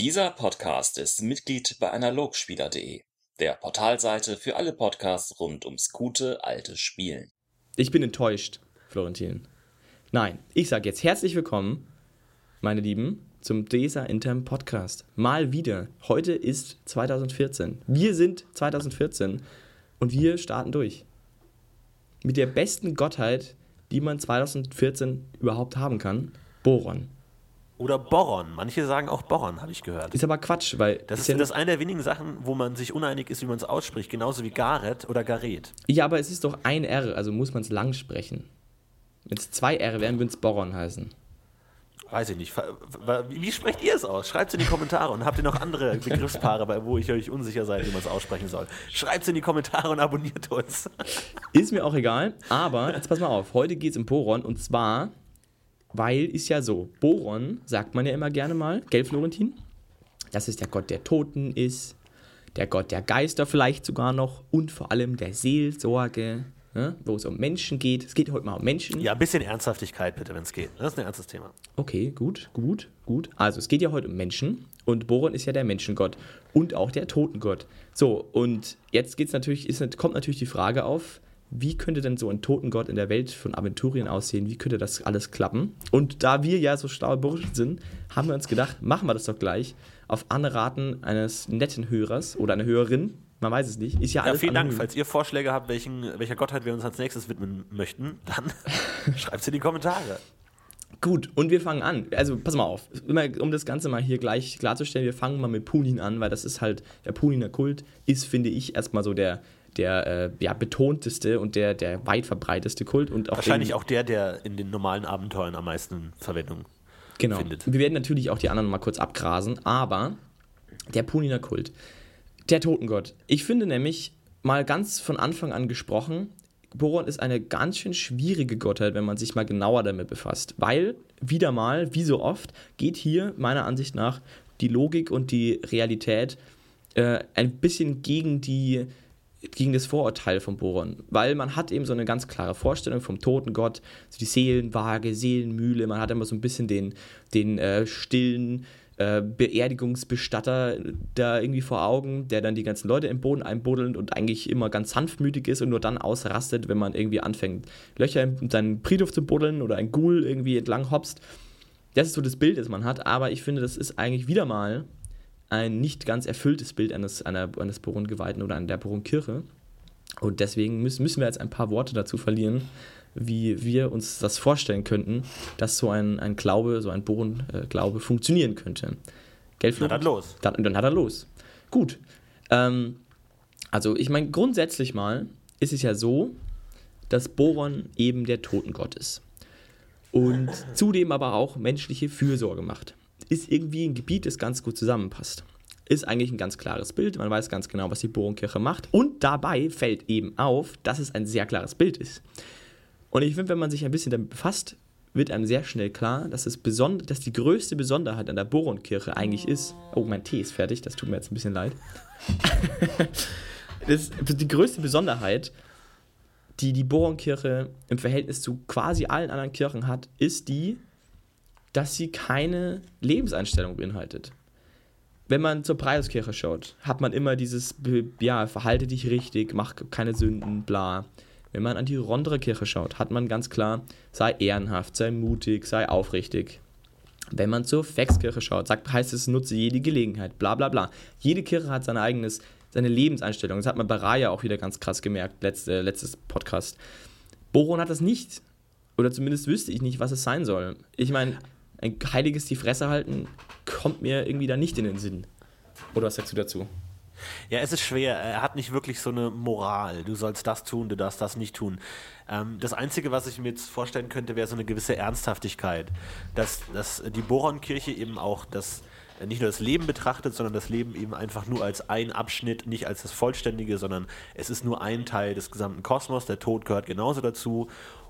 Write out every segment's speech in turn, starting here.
Dieser Podcast ist Mitglied bei analogspieler.de, der Portalseite für alle Podcasts rund ums gute alte Spielen. Ich bin enttäuscht, Florentin. Nein, ich sage jetzt herzlich willkommen, meine Lieben, zum DESA Intern Podcast. Mal wieder. Heute ist 2014. Wir sind 2014 und wir starten durch. Mit der besten Gottheit, die man 2014 überhaupt haben kann, Boron. Oder Boron. Manche sagen auch Boron, habe ich gehört. Ist aber Quatsch, weil. Das ist, ja das ist eine der wenigen Sachen, wo man sich uneinig ist, wie man es ausspricht. Genauso wie Gareth oder Gareth. Ja, aber es ist doch ein R, also muss man es lang sprechen. Wenn es zwei R wären, würde es Boron heißen. Weiß ich nicht. Wie sprecht ihr es aus? Schreibt es in die Kommentare und habt ihr noch andere Begriffspaare, wo ich euch unsicher seid, wie man es aussprechen soll. Schreibt es in die Kommentare und abonniert uns. Ist mir auch egal, aber jetzt pass mal auf. Heute geht es um Boron und zwar, weil ist ja so, Boron sagt man ja immer gerne mal, gell Florentin? Dass es der Gott der Toten ist, der Gott der Geister vielleicht sogar noch und vor allem der Seelsorge, ne, wo es um Menschen geht. Es geht heute mal um Menschen. Ja, ein bisschen Ernsthaftigkeit bitte, wenn es geht. Das ist ein ernstes Thema. Okay, gut, gut, gut. Also es geht ja heute um Menschen und Boron ist ja der Menschengott und auch der Totengott. So, und jetzt geht's natürlich, ist, kommt natürlich die Frage auf, wie könnte denn so ein Totengott in der Welt von Aventurien aussehen? Wie könnte das alles klappen? Und da wir ja so schlaue Burschen sind, haben wir uns gedacht, machen wir das doch gleich auf Anraten eines netten Hörers oder einer Hörerin, man weiß es nicht. Ist ja, ja alles vielen anonym. Dank. Falls ihr Vorschläge habt, welchen, welcher Gottheit wir uns als nächstes widmen möchten, dann schreibt es in die Kommentare. Gut, und wir fangen an. Also, pass mal auf, um das Ganze mal hier gleich klarzustellen, wir fangen mal mit Punin an, weil das ist halt, der Puniner Kult ist, finde ich, erstmal so der, der äh, ja, betonteste und der, der weit verbreiteste Kult. Und auch Wahrscheinlich auch der, der in den normalen Abenteuern am meisten Verwendung genau. findet. Wir werden natürlich auch die anderen mal kurz abgrasen, aber der Puniner Kult, der Totengott. Ich finde nämlich, mal ganz von Anfang an gesprochen, Boron ist eine ganz schön schwierige Gottheit, wenn man sich mal genauer damit befasst. Weil, wieder mal, wie so oft, geht hier meiner Ansicht nach die Logik und die Realität äh, ein bisschen gegen die gegen das Vorurteil von Boron, weil man hat eben so eine ganz klare Vorstellung vom toten Gott, so die Seelenwaage, Seelenmühle, man hat immer so ein bisschen den, den äh, stillen äh, Beerdigungsbestatter da irgendwie vor Augen, der dann die ganzen Leute im Boden einbuddelt und eigentlich immer ganz sanftmütig ist und nur dann ausrastet, wenn man irgendwie anfängt, Löcher in seinen Friedhof zu buddeln oder ein Ghoul irgendwie entlang hopst. Das ist so das Bild, das man hat, aber ich finde, das ist eigentlich wieder mal ein nicht ganz erfülltes Bild eines, einer, eines Boron-Geweihten oder einer der Boron-Kirche. Und deswegen müssen, müssen wir jetzt ein paar Worte dazu verlieren, wie wir uns das vorstellen könnten, dass so ein, ein Glaube, so ein Bohren-Glaube funktionieren könnte. Gell, Dann hat er los. Dann, dann hat er los. Gut. Ähm, also, ich meine, grundsätzlich mal ist es ja so, dass Boron eben der Totengott ist. Und zudem aber auch menschliche Fürsorge macht. Ist irgendwie ein Gebiet, das ganz gut zusammenpasst. Ist eigentlich ein ganz klares Bild. Man weiß ganz genau, was die Borenkirche macht. Und dabei fällt eben auf, dass es ein sehr klares Bild ist. Und ich finde, wenn man sich ein bisschen damit befasst, wird einem sehr schnell klar, dass, es besonder, dass die größte Besonderheit an der Boronkirche eigentlich ist. Oh, mein Tee ist fertig, das tut mir jetzt ein bisschen leid. das, die größte Besonderheit, die die Boronkirche im Verhältnis zu quasi allen anderen Kirchen hat, ist die, dass sie keine Lebenseinstellung beinhaltet. Wenn man zur Preiskirche schaut, hat man immer dieses, ja, verhalte dich richtig, mach keine Sünden, bla. Wenn man an die Rondere Kirche schaut, hat man ganz klar, sei ehrenhaft, sei mutig, sei aufrichtig. Wenn man zur Fexkirche schaut, sagt, heißt es, nutze jede Gelegenheit, bla bla bla. Jede Kirche hat sein eigenes, seine Lebenseinstellung. Das hat man bei Raya auch wieder ganz krass gemerkt, letzte, letztes Podcast. Boron hat das nicht. Oder zumindest wüsste ich nicht, was es sein soll. Ich meine, ein heiliges die Fresse halten kommt mir irgendwie da nicht in den Sinn. Oder was sagst du dazu? Ja, es ist schwer. Er hat nicht wirklich so eine Moral. Du sollst das tun, du darfst das nicht tun. Ähm, das Einzige, was ich mir jetzt vorstellen könnte, wäre so eine gewisse Ernsthaftigkeit. Dass, dass die Boronkirche eben auch das nicht nur das Leben betrachtet, sondern das Leben eben einfach nur als ein Abschnitt, nicht als das Vollständige, sondern es ist nur ein Teil des gesamten Kosmos. Der Tod gehört genauso dazu.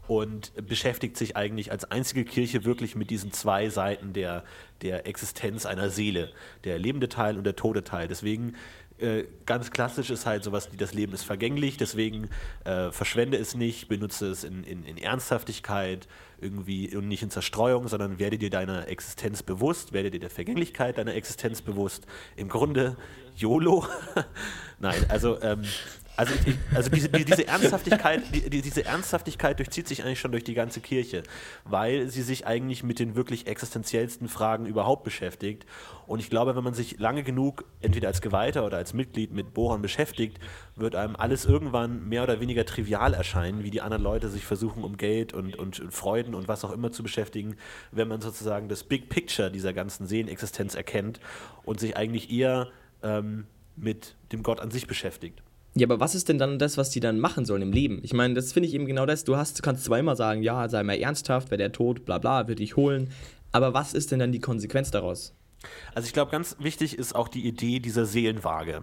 Und beschäftigt sich eigentlich als einzige Kirche wirklich mit diesen zwei Seiten der, der Existenz einer Seele, der lebende Teil und der tote Teil. Deswegen äh, ganz klassisch ist halt sowas, wie das Leben ist vergänglich, deswegen äh, verschwende es nicht, benutze es in, in, in, Ernsthaftigkeit irgendwie und nicht in Zerstreuung, sondern werde dir deiner Existenz bewusst, werde dir der Vergänglichkeit deiner Existenz bewusst. Im Grunde YOLO. Nein, also ähm, also, also diese, diese, Ernsthaftigkeit, die, diese Ernsthaftigkeit durchzieht sich eigentlich schon durch die ganze Kirche, weil sie sich eigentlich mit den wirklich existenziellsten Fragen überhaupt beschäftigt. Und ich glaube, wenn man sich lange genug, entweder als Geweihter oder als Mitglied mit Bohrern beschäftigt, wird einem alles irgendwann mehr oder weniger trivial erscheinen, wie die anderen Leute sich versuchen, um Geld und, und Freuden und was auch immer zu beschäftigen, wenn man sozusagen das Big Picture dieser ganzen Seelenexistenz erkennt und sich eigentlich eher ähm, mit dem Gott an sich beschäftigt. Ja, aber was ist denn dann das, was die dann machen sollen im Leben? Ich meine, das finde ich eben genau das. Du hast, du kannst zweimal sagen, ja, sei mal ernsthaft, wäre der tot, bla bla, wird dich holen. Aber was ist denn dann die Konsequenz daraus? Also ich glaube, ganz wichtig ist auch die Idee dieser Seelenwaage,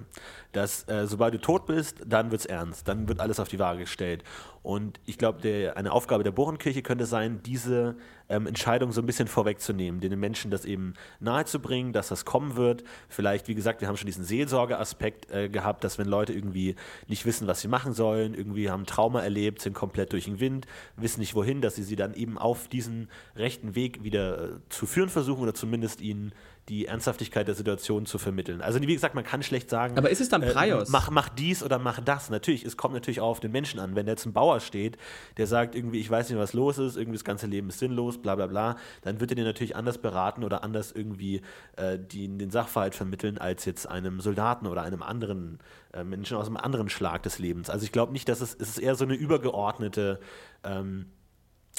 dass äh, sobald du tot bist, dann wird es ernst, dann wird alles auf die Waage gestellt. Und ich glaube, eine Aufgabe der Bohrenkirche könnte sein, diese ähm, Entscheidung so ein bisschen vorwegzunehmen, den Menschen das eben nahezubringen, dass das kommen wird. Vielleicht, wie gesagt, wir haben schon diesen Seelsorgeaspekt äh, gehabt, dass wenn Leute irgendwie nicht wissen, was sie machen sollen, irgendwie haben Trauma erlebt, sind komplett durch den Wind, wissen nicht wohin, dass sie sie dann eben auf diesen rechten Weg wieder äh, zu führen versuchen oder zumindest ihnen die Ernsthaftigkeit der Situation zu vermitteln. Also wie gesagt, man kann schlecht sagen, aber ist es dann Prios? Äh, mach, mach dies oder mach das. Natürlich, es kommt natürlich auch auf den Menschen an. Wenn jetzt ein Bauer steht, der sagt irgendwie, ich weiß nicht, was los ist, irgendwie das ganze Leben ist sinnlos, bla bla bla, dann wird er dir natürlich anders beraten oder anders irgendwie äh, die, den Sachverhalt vermitteln als jetzt einem Soldaten oder einem anderen äh, Menschen aus einem anderen Schlag des Lebens. Also ich glaube nicht, dass es, es ist eher so eine übergeordnete ähm,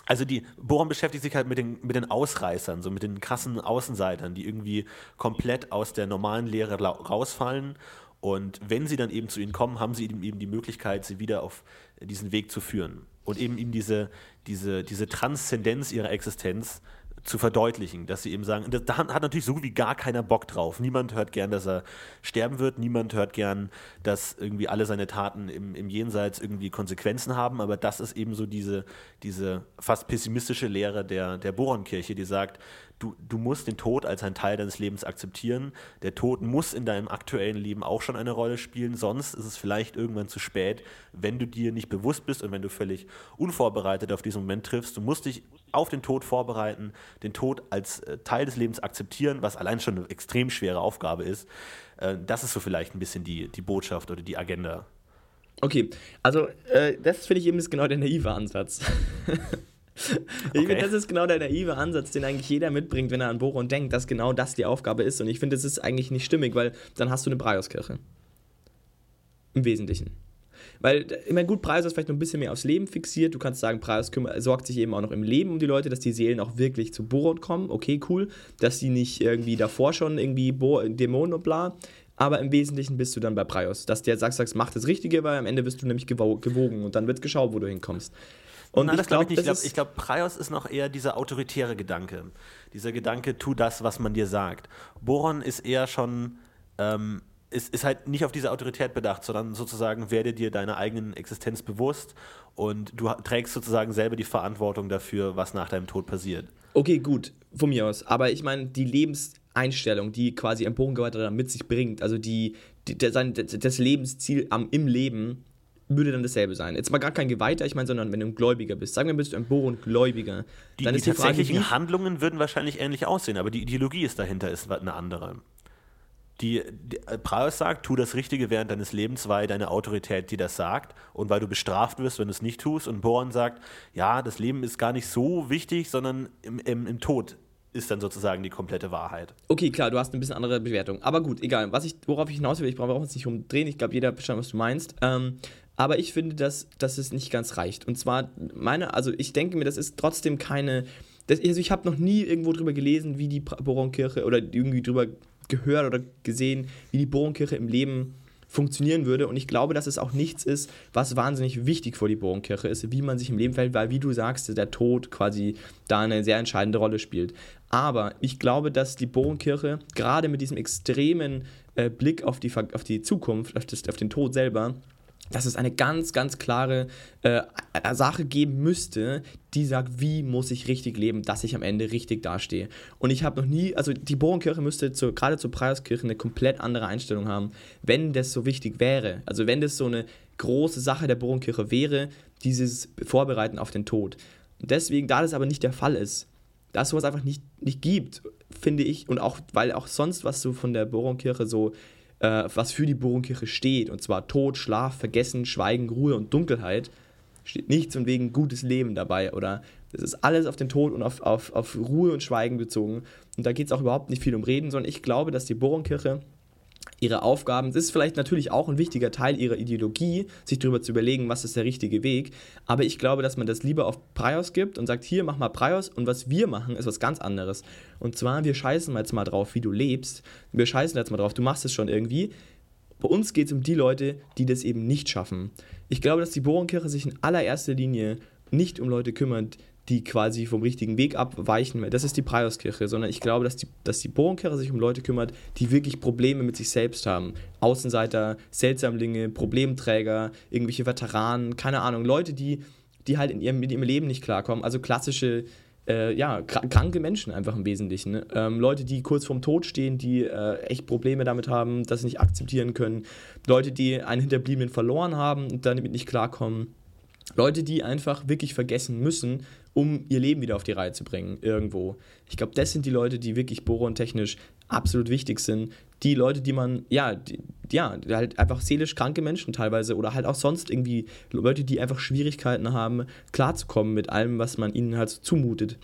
also die Bohren beschäftigt sich halt mit den, mit den Ausreißern, so mit den krassen Außenseitern, die irgendwie komplett aus der normalen Lehre rausfallen. Und wenn sie dann eben zu ihnen kommen, haben sie eben, die Möglichkeit, sie wieder auf diesen Weg zu führen. Und eben ihnen diese, diese, diese Transzendenz ihrer Existenz zu verdeutlichen, dass sie eben sagen, da hat natürlich so wie gar keiner Bock drauf. Niemand hört gern, dass er sterben wird, niemand hört gern, dass irgendwie alle seine Taten im, im Jenseits irgendwie Konsequenzen haben, aber das ist eben so diese, diese fast pessimistische Lehre der, der Bohrenkirche, die sagt, du, du musst den Tod als ein Teil deines Lebens akzeptieren. Der Tod muss in deinem aktuellen Leben auch schon eine Rolle spielen, sonst ist es vielleicht irgendwann zu spät, wenn du dir nicht bewusst bist und wenn du völlig unvorbereitet auf diesen Moment triffst. Du musst dich auf den Tod vorbereiten, den Tod als äh, Teil des Lebens akzeptieren, was allein schon eine extrem schwere Aufgabe ist. Äh, das ist so vielleicht ein bisschen die, die Botschaft oder die Agenda. Okay, also äh, das finde ich eben ist genau der naive Ansatz. ich okay. finde, das ist genau der naive Ansatz, den eigentlich jeder mitbringt, wenn er an Boron denkt, dass genau das die Aufgabe ist. Und ich finde, das ist eigentlich nicht stimmig, weil dann hast du eine Braiuskirche. Im Wesentlichen. Weil, ich meine, gut, Preis ist vielleicht noch ein bisschen mehr aufs Leben fixiert. Du kannst sagen, Preis sorgt sich eben auch noch im Leben um die Leute, dass die Seelen auch wirklich zu Boron kommen. Okay, cool. Dass die nicht irgendwie davor schon irgendwie Bo Dämonen und bla. Aber im Wesentlichen bist du dann bei Prios. Dass der sagt, sagst, mach das Richtige, weil am Ende wirst du nämlich gewogen und dann wird geschaut, wo du hinkommst. Und Nein, ich glaube, ich, glaub, ich glaube, Prios ist noch eher dieser autoritäre Gedanke. Dieser Gedanke, tu das, was man dir sagt. Boron ist eher schon ähm, ist, ist halt nicht auf diese Autorität bedacht, sondern sozusagen werde dir deiner eigenen Existenz bewusst und du trägst sozusagen selber die Verantwortung dafür, was nach deinem Tod passiert. Okay, gut, von mir aus. Aber ich meine, die Lebenseinstellung, die quasi ein Bogengeweihter mit sich bringt, also die, die sein, das Lebensziel am, im Leben, würde dann dasselbe sein. Jetzt mal gar kein Geweihter, ich meine, sondern wenn du ein Gläubiger bist. Sagen wir, bist du ein Bohrengläubiger. Die, dann die ist die tatsächlichen Frage, Handlungen würden wahrscheinlich ähnlich aussehen, aber die Ideologie ist dahinter ist eine andere die, die äh, Praus sagt, tu das Richtige während deines Lebens, weil deine Autorität dir das sagt und weil du bestraft wirst, wenn du es nicht tust. Und Boran sagt, ja, das Leben ist gar nicht so wichtig, sondern im, im, im Tod ist dann sozusagen die komplette Wahrheit. Okay, klar, du hast ein bisschen andere Bewertung. Aber gut, egal. Was ich, worauf ich hinaus will, ich brauche uns nicht umdrehen. Ich glaube, jeder versteht, was du meinst. Ähm, aber ich finde, dass, dass es nicht ganz reicht. Und zwar, meine, also ich denke mir, das ist trotzdem keine. Das, also ich habe noch nie irgendwo drüber gelesen, wie die Boronkirche oder irgendwie drüber gehört oder gesehen, wie die Bohrenkirche im Leben funktionieren würde. Und ich glaube, dass es auch nichts ist, was wahnsinnig wichtig für die Bohrenkirche ist, wie man sich im Leben verhält, weil, wie du sagst, der Tod quasi da eine sehr entscheidende Rolle spielt. Aber ich glaube, dass die Bohrenkirche gerade mit diesem extremen äh, Blick auf die, auf die Zukunft, auf, das, auf den Tod selber, dass es eine ganz, ganz klare äh, Sache geben müsste, die sagt, wie muss ich richtig leben, dass ich am Ende richtig dastehe. Und ich habe noch nie, also die Bohrenkirche müsste zu, gerade zur Preiskirche eine komplett andere Einstellung haben, wenn das so wichtig wäre. Also wenn das so eine große Sache der Bohrenkirche wäre, dieses Vorbereiten auf den Tod. Und deswegen, da das aber nicht der Fall ist, da es sowas einfach nicht, nicht gibt, finde ich, und auch, weil auch sonst was so von der Bohrenkirche so äh, was für die Bohrenkirche steht, und zwar Tod, Schlaf, Vergessen, Schweigen, Ruhe und Dunkelheit, steht nichts von wegen gutes Leben dabei oder es ist alles auf den Tod und auf, auf, auf Ruhe und Schweigen bezogen. Und da geht es auch überhaupt nicht viel um Reden, sondern ich glaube, dass die Bohrenkirche ihre Aufgaben. Es ist vielleicht natürlich auch ein wichtiger Teil ihrer Ideologie, sich darüber zu überlegen, was ist der richtige Weg. Aber ich glaube, dass man das lieber auf Prios gibt und sagt, hier, mach mal Prios und was wir machen, ist was ganz anderes. Und zwar, wir scheißen jetzt mal drauf, wie du lebst. Wir scheißen jetzt mal drauf, du machst es schon irgendwie. Bei uns geht es um die Leute, die das eben nicht schaffen. Ich glaube, dass die Bohrenkirche sich in allererster Linie nicht um Leute kümmert, die quasi vom richtigen Weg abweichen. Das ist die Preiskirche, sondern ich glaube, dass die, dass die Bohrenkirche sich um Leute kümmert, die wirklich Probleme mit sich selbst haben. Außenseiter, Seltsamlinge, Problemträger, irgendwelche Veteranen, keine Ahnung, Leute, die, die halt in ihrem, in ihrem Leben nicht klarkommen. Also klassische, äh, ja, kranke Menschen einfach im Wesentlichen. Ne? Ähm, Leute, die kurz vorm Tod stehen, die äh, echt Probleme damit haben, das nicht akzeptieren können. Leute, die einen Hinterbliebenen verloren haben und damit nicht klarkommen. Leute, die einfach wirklich vergessen müssen, um ihr Leben wieder auf die Reihe zu bringen, irgendwo. Ich glaube, das sind die Leute, die wirklich boron-technisch absolut wichtig sind. Die Leute, die man, ja, die, ja, halt einfach seelisch kranke Menschen teilweise oder halt auch sonst irgendwie Leute, die einfach Schwierigkeiten haben, klarzukommen mit allem, was man ihnen halt zumutet.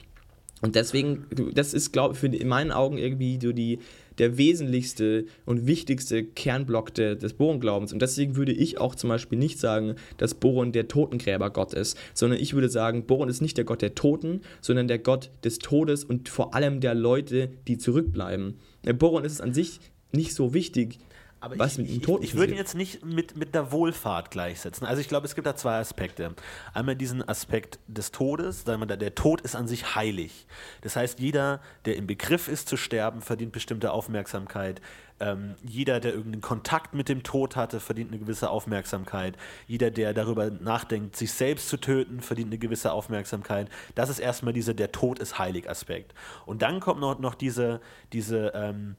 Und deswegen, das ist, glaube ich, in meinen Augen irgendwie so die, der wesentlichste und wichtigste Kernblock de, des Bohrenglaubens. Und deswegen würde ich auch zum Beispiel nicht sagen, dass Boron der Totengräbergott ist, sondern ich würde sagen, Boron ist nicht der Gott der Toten, sondern der Gott des Todes und vor allem der Leute, die zurückbleiben. Boron ist es an sich nicht so wichtig, aber Was ich, mit dem Toten ich, ich würde ihn jetzt nicht mit, mit der Wohlfahrt gleichsetzen. Also ich glaube, es gibt da zwei Aspekte. Einmal diesen Aspekt des Todes, sagen wir, der Tod ist an sich heilig. Das heißt, jeder, der im Begriff ist zu sterben, verdient bestimmte Aufmerksamkeit. Ähm, jeder, der irgendeinen Kontakt mit dem Tod hatte, verdient eine gewisse Aufmerksamkeit. Jeder, der darüber nachdenkt, sich selbst zu töten, verdient eine gewisse Aufmerksamkeit. Das ist erstmal dieser Der Tod ist heilig Aspekt. Und dann kommt noch, noch diese, diese ähm,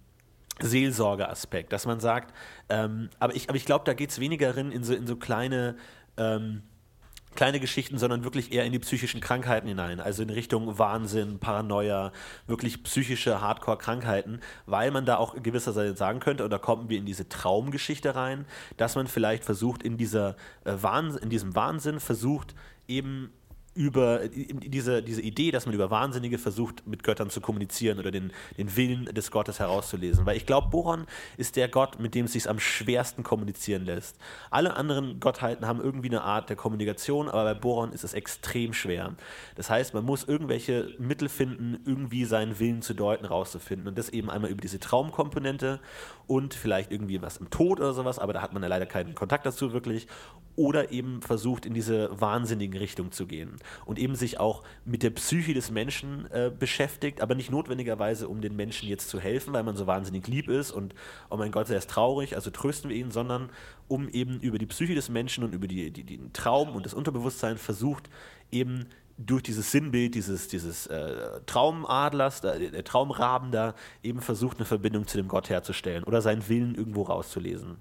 Seelsorgeaspekt, dass man sagt, ähm, aber ich, aber ich glaube, da geht es weniger in so, in so kleine, ähm, kleine Geschichten, sondern wirklich eher in die psychischen Krankheiten hinein, also in Richtung Wahnsinn, Paranoia, wirklich psychische Hardcore-Krankheiten, weil man da auch gewisserweise sagen könnte, und da kommen wir in diese Traumgeschichte rein, dass man vielleicht versucht, in, dieser, äh, Wahnsinn, in diesem Wahnsinn versucht, eben über diese, diese Idee, dass man über Wahnsinnige versucht, mit Göttern zu kommunizieren oder den, den Willen des Gottes herauszulesen. Weil ich glaube, Boron ist der Gott, mit dem es sich am schwersten kommunizieren lässt. Alle anderen Gottheiten haben irgendwie eine Art der Kommunikation, aber bei Boron ist es extrem schwer. Das heißt, man muss irgendwelche Mittel finden, irgendwie seinen Willen zu deuten, rauszufinden. Und das eben einmal über diese Traumkomponente und vielleicht irgendwie was im Tod oder sowas, aber da hat man ja leider keinen Kontakt dazu wirklich. Oder eben versucht, in diese wahnsinnigen Richtung zu gehen und eben sich auch mit der Psyche des Menschen äh, beschäftigt, aber nicht notwendigerweise, um den Menschen jetzt zu helfen, weil man so wahnsinnig lieb ist und oh mein Gott, er ist traurig, also trösten wir ihn, sondern um eben über die Psyche des Menschen und über die, die, den Traum und das Unterbewusstsein versucht, eben durch dieses Sinnbild dieses, dieses äh, Traumadlers, der, der Traumraben da, eben versucht, eine Verbindung zu dem Gott herzustellen oder seinen Willen irgendwo rauszulesen.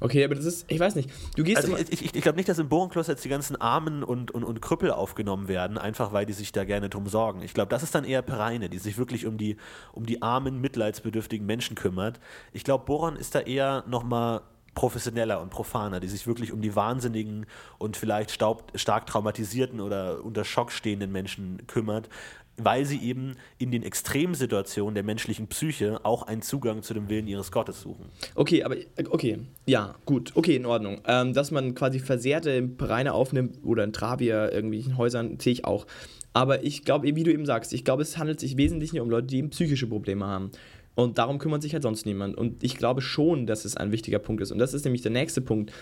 Okay, aber das ist, ich weiß nicht, du gehst also Ich, ich, ich glaube nicht, dass im Bohrenkloster jetzt die ganzen Armen und, und, und Krüppel aufgenommen werden, einfach weil die sich da gerne drum sorgen. Ich glaube, das ist dann eher Pereine, die sich wirklich um die, um die armen, mitleidsbedürftigen Menschen kümmert. Ich glaube, Boron ist da eher nochmal professioneller und profaner, die sich wirklich um die wahnsinnigen und vielleicht staub, stark traumatisierten oder unter Schock stehenden Menschen kümmert, weil sie eben in den Extremsituationen der menschlichen Psyche auch einen Zugang zu dem Willen ihres Gottes suchen. Okay, aber okay, ja, gut, okay, in Ordnung. Ähm, dass man quasi versehrte Pereine aufnimmt oder in Travia, irgendwelchen Häusern, sehe ich auch. Aber ich glaube, wie du eben sagst, ich glaube, es handelt sich wesentlich um Leute, die eben psychische Probleme haben. Und darum kümmert sich halt sonst niemand. Und ich glaube schon, dass es ein wichtiger Punkt ist. Und das ist nämlich der nächste Punkt.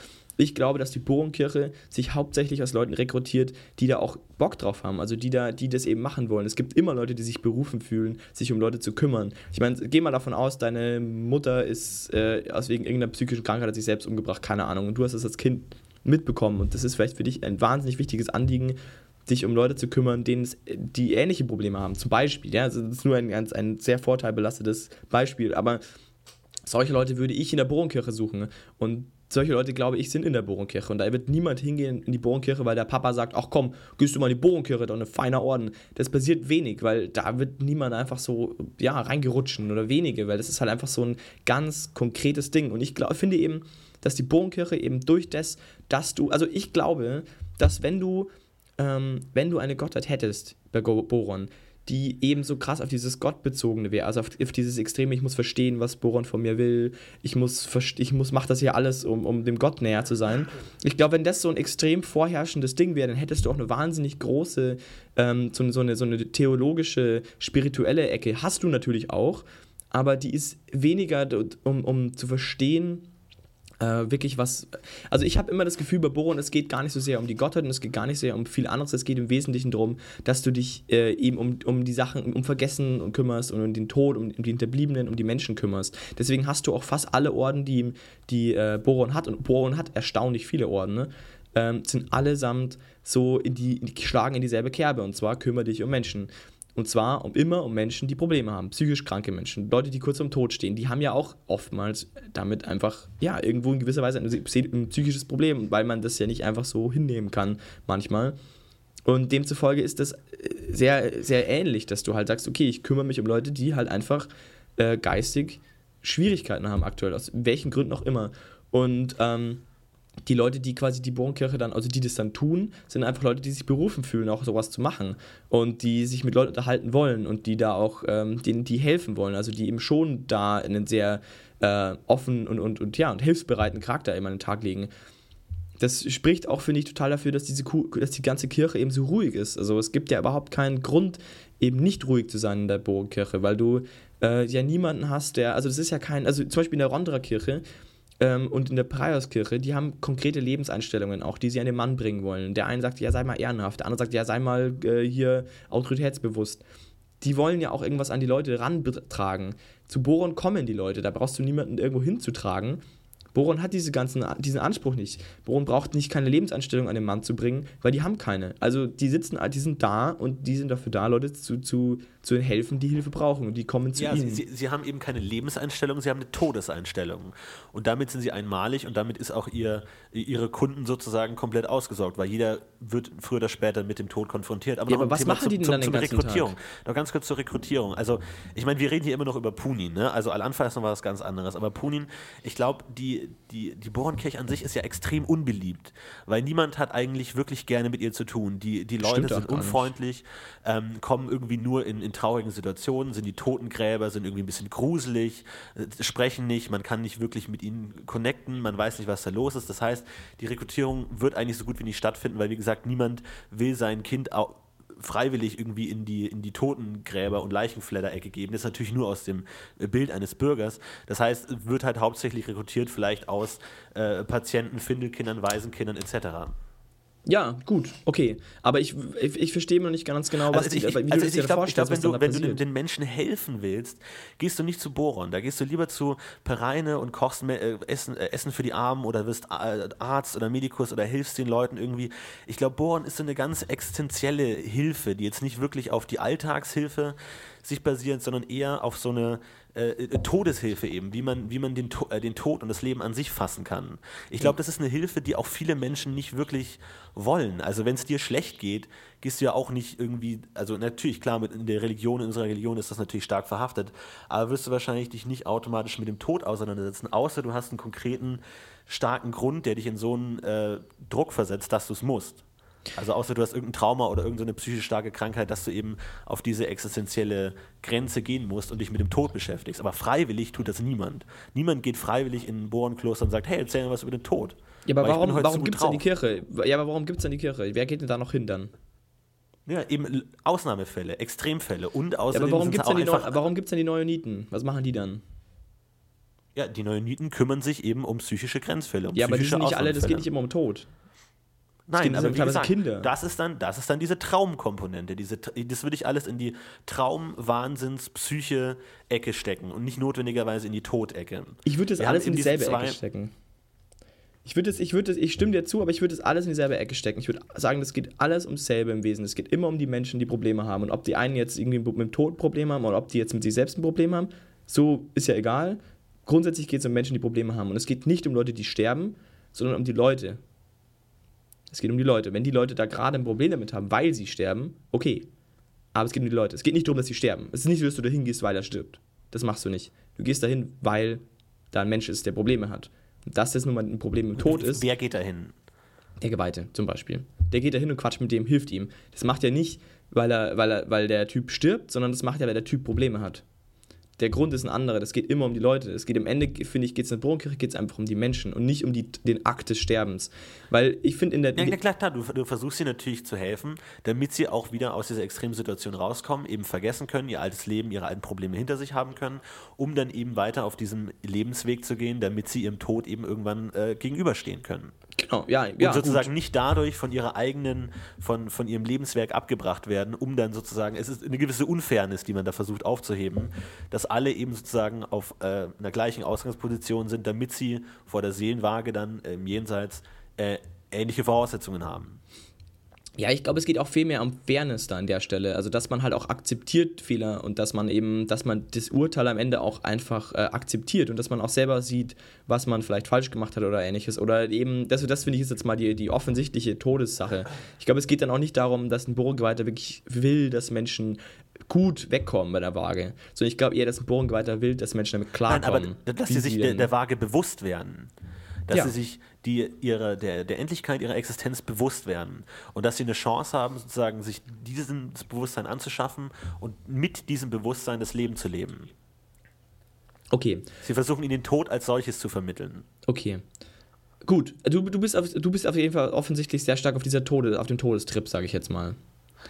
Ich glaube, dass die Bohrenkirche sich hauptsächlich aus Leuten rekrutiert, die da auch Bock drauf haben, also die da, die das eben machen wollen. Es gibt immer Leute, die sich berufen fühlen, sich um Leute zu kümmern. Ich meine, geh mal davon aus, deine Mutter ist äh, aus wegen irgendeiner psychischen Krankheit hat sich selbst umgebracht, keine Ahnung, und du hast es als Kind mitbekommen. Und das ist vielleicht für dich ein wahnsinnig wichtiges Anliegen, sich um Leute zu kümmern, denen die ähnliche Probleme haben. Zum Beispiel, ja, also das ist nur ein, ganz, ein sehr vorteilbelastetes Beispiel, aber solche Leute würde ich in der Bohrenkirche suchen. Und solche Leute, glaube ich, sind in der Bohrenkirche. Und da wird niemand hingehen in die Bohrenkirche, weil der Papa sagt, ach komm, gehst du mal in die Bohrenkirche, doch ein feiner Orden. Das passiert wenig, weil da wird niemand einfach so, ja, reingerutschen oder wenige, weil das ist halt einfach so ein ganz konkretes Ding. Und ich glaub, finde eben, dass die Bohrenkirche eben durch das, dass du, also ich glaube, dass wenn du, ähm, wenn du eine Gottheit hättest bei Boron, die eben so krass auf dieses Gottbezogene wäre, also auf, auf, dieses Extreme, ich muss verstehen, was Boron von mir will, ich muss, ich muss, mach das hier alles, um, um dem Gott näher zu sein. Ich glaube, wenn das so ein extrem vorherrschendes Ding wäre, dann hättest du auch eine wahnsinnig große, ähm, so, so, eine, so eine theologische, spirituelle Ecke. Hast du natürlich auch, aber die ist weniger, um, um zu verstehen, äh, wirklich was. Also ich habe immer das Gefühl bei Boron, es geht gar nicht so sehr um die Gottheit und es geht gar nicht so sehr um viel anderes. Es geht im Wesentlichen darum, dass du dich äh, eben um, um die Sachen, um Vergessen und kümmerst und um den Tod, um, um die Hinterbliebenen, um die Menschen kümmerst. Deswegen hast du auch fast alle Orden, die, die äh, Boron hat. Und Boron hat erstaunlich viele Orden, ne? ähm, sind allesamt so in die, die schlagen in dieselbe Kerbe und zwar kümmere dich um Menschen. Und zwar um immer um Menschen, die Probleme haben, psychisch kranke Menschen, Leute, die kurz am Tod stehen. Die haben ja auch oftmals damit einfach, ja, irgendwo in gewisser Weise ein, ein psychisches Problem, weil man das ja nicht einfach so hinnehmen kann manchmal. Und demzufolge ist das äh, sehr, sehr ähnlich, dass du halt sagst, okay, ich kümmere mich um Leute, die halt einfach äh, geistig Schwierigkeiten haben aktuell, aus welchen Gründen auch immer. Und ähm, die Leute, die quasi die Bohrenkirche dann, also die das dann tun, sind einfach Leute, die sich berufen fühlen, auch sowas zu machen und die sich mit Leuten unterhalten wollen und die da auch, ähm, denen die helfen wollen, also die eben schon da einen sehr äh, offen und, und, und, ja, und hilfsbereiten Charakter immer an den Tag legen. Das spricht auch, finde ich, total dafür, dass, diese, dass die ganze Kirche eben so ruhig ist. Also es gibt ja überhaupt keinen Grund, eben nicht ruhig zu sein in der Bohrenkirche, weil du äh, ja niemanden hast, der, also das ist ja kein, also zum Beispiel in der Ronderer Kirche, ähm, und in der Preiauskirche, die haben konkrete Lebenseinstellungen auch, die sie an den Mann bringen wollen. Der eine sagt, ja, sei mal ehrenhaft, der andere sagt, ja, sei mal äh, hier autoritätsbewusst. Die wollen ja auch irgendwas an die Leute rantragen. Zu Boron kommen die Leute, da brauchst du niemanden irgendwo hinzutragen. Boron hat diese ganzen, diesen Anspruch nicht. Boron braucht nicht keine Lebenseinstellung an den Mann zu bringen, weil die haben keine. Also die sitzen, die sind da und die sind dafür da, Leute zu, zu, zu helfen, die Hilfe brauchen und die kommen zu ja, ihnen. Sie, sie, haben eben keine Lebenseinstellung, sie haben eine Todeseinstellung. Und damit sind sie einmalig und damit ist auch ihr, ihre Kunden sozusagen komplett ausgesorgt, weil jeder wird früher oder später mit dem Tod konfrontiert. Aber, ja, aber was Thema machen zu, die denn zu, dann den ganzen Rekrutierung. Tag? Noch ganz kurz zur Rekrutierung. Also, ich meine, wir reden hier immer noch über Punin, ne? Also Al-Anfal ist noch was ganz anderes. Aber Punin, ich glaube, die, die, die Borenkirche an sich ist ja extrem unbeliebt, weil niemand hat eigentlich wirklich gerne mit ihr zu tun. Die, die Leute sind unfreundlich, ähm, kommen irgendwie nur in, in traurigen Situationen, sind die Totengräber, sind irgendwie ein bisschen gruselig, äh, sprechen nicht, man kann nicht wirklich mit ihnen connecten, man weiß nicht, was da los ist. Das heißt, die Rekrutierung wird eigentlich so gut wie nicht stattfinden, weil wie gesagt, niemand will sein Kind freiwillig irgendwie in die, in die Totengräber- und Leichenfledderecke geben. Das ist natürlich nur aus dem Bild eines Bürgers. Das heißt, wird halt hauptsächlich rekrutiert vielleicht aus äh, Patienten, Findelkindern, Waisenkindern etc. Ja, gut, okay. Aber ich, ich, ich verstehe noch nicht ganz genau, was also ich, die, also du dir glaub, vorstellst, glaub, wenn, du, wenn du den, den, Menschen helfen willst, gehst du nicht zu Boron. Da gehst du lieber zu Pereine und kochst äh, Essen, äh, Essen für die Armen oder wirst äh, Arzt oder Medikus oder hilfst den Leuten irgendwie. Ich glaube, Boron ist so eine ganz existenzielle Hilfe, die jetzt nicht wirklich auf die Alltagshilfe sich basiert, sondern eher auf so eine äh, äh, Todeshilfe eben, wie man, wie man den, äh, den Tod und das Leben an sich fassen kann. Ich glaube, das ist eine Hilfe, die auch viele Menschen nicht wirklich wollen. Also wenn es dir schlecht geht, gehst du ja auch nicht irgendwie, also natürlich, klar, mit in der Religion, in unserer Religion ist das natürlich stark verhaftet, aber wirst du wahrscheinlich dich nicht automatisch mit dem Tod auseinandersetzen, außer du hast einen konkreten, starken Grund, der dich in so einen äh, Druck versetzt, dass du es musst. Also außer du hast irgendein Trauma oder irgendeine psychisch starke Krankheit, dass du eben auf diese existenzielle Grenze gehen musst und dich mit dem Tod beschäftigst. Aber freiwillig tut das niemand. Niemand geht freiwillig in ein Bohrenkloster und sagt, hey, erzähl mir was über den Tod. Ja, aber warum, warum gibt es dann die Kirche? Ja, aber warum gibt es dann die Kirche? Wer geht denn da noch hin dann? Ja, eben Ausnahmefälle, Extremfälle und außerdem ja, aber warum gibt es denn, die denn die Neoniten? Was machen die dann? Ja, die Neoniten kümmern sich eben um psychische Grenzfälle. Um ja, aber die sind nicht alle, das geht nicht immer um Tod. Nein, aber wie gesagt, Kinder. Das, ist dann, das ist dann diese Traumkomponente. Diese, das würde ich alles in die Traum-Wahnsinns-Psyche-Ecke stecken und nicht notwendigerweise in die Todecke. Ich würde das Wir alles in dieselbe Ecke stecken. Ich würde ich würde ich stimme dir zu, aber ich würde das alles in dieselbe Ecke stecken. Ich würde sagen, das geht alles ums selbe im Wesen. Es geht immer um die Menschen, die Probleme haben. Und ob die einen jetzt irgendwie mit dem Tod Probleme haben oder ob die jetzt mit sich selbst ein Problem haben, so ist ja egal. Grundsätzlich geht es um Menschen, die Probleme haben. Und es geht nicht um Leute, die sterben, sondern um die Leute. Es geht um die Leute. Wenn die Leute da gerade ein Problem damit haben, weil sie sterben, okay. Aber es geht um die Leute. Es geht nicht darum, dass sie sterben. Es ist nicht so, dass du da hingehst, weil er stirbt. Das machst du nicht. Du gehst dahin, weil da ein Mensch ist, der Probleme hat. Und dass das nun mal ein Problem im Tod ist. Wer geht da hin? Der Geweihte zum Beispiel. Der geht da hin und quatscht mit dem, hilft ihm. Das macht er nicht, weil, er, weil, er, weil der Typ stirbt, sondern das macht er, weil der Typ Probleme hat der Grund ist ein anderer. Das geht immer um die Leute. Es geht am Ende, finde ich, geht es in der Bohrenkirche geht es einfach um die Menschen und nicht um die, den Akt des Sterbens. Weil ich finde in der. Ja, ja klar, klar, du, du versuchst sie natürlich zu helfen, damit sie auch wieder aus dieser extremen Situation rauskommen, eben vergessen können, ihr altes Leben, ihre alten Probleme hinter sich haben können, um dann eben weiter auf diesem Lebensweg zu gehen, damit sie ihrem Tod eben irgendwann äh, gegenüberstehen können. Genau, ja, ja. Und sozusagen gut. nicht dadurch von ihrer eigenen, von, von ihrem Lebenswerk abgebracht werden, um dann sozusagen, es ist eine gewisse Unfairness, die man da versucht aufzuheben, dass alle eben sozusagen auf äh, einer gleichen Ausgangsposition sind, damit sie vor der Seelenwaage dann im Jenseits äh, ähnliche Voraussetzungen haben. Ja, ich glaube, es geht auch viel mehr um Fairness da an der Stelle. Also, dass man halt auch akzeptiert Fehler und dass man eben, dass man das Urteil am Ende auch einfach äh, akzeptiert und dass man auch selber sieht, was man vielleicht falsch gemacht hat oder ähnliches. Oder eben, das, das finde ich ist jetzt mal die, die offensichtliche Todessache. Ich glaube, es geht dann auch nicht darum, dass ein Bohrgeweihter wirklich will, dass Menschen gut wegkommen bei der Waage. Sondern ich glaube eher, dass ein Bohrgeweihter will, dass Menschen damit klarkommen. Nein, aber dass sie sich der, der Waage bewusst werden dass ja. sie sich die, ihre, der, der Endlichkeit ihrer Existenz bewusst werden und dass sie eine Chance haben, sozusagen sich dieses Bewusstsein anzuschaffen und mit diesem Bewusstsein das Leben zu leben. Okay. Sie versuchen ihnen den Tod als solches zu vermitteln. Okay. Gut, du, du, bist auf, du bist auf jeden Fall offensichtlich sehr stark auf dieser Tode, auf dem Todestrip, sage ich jetzt mal.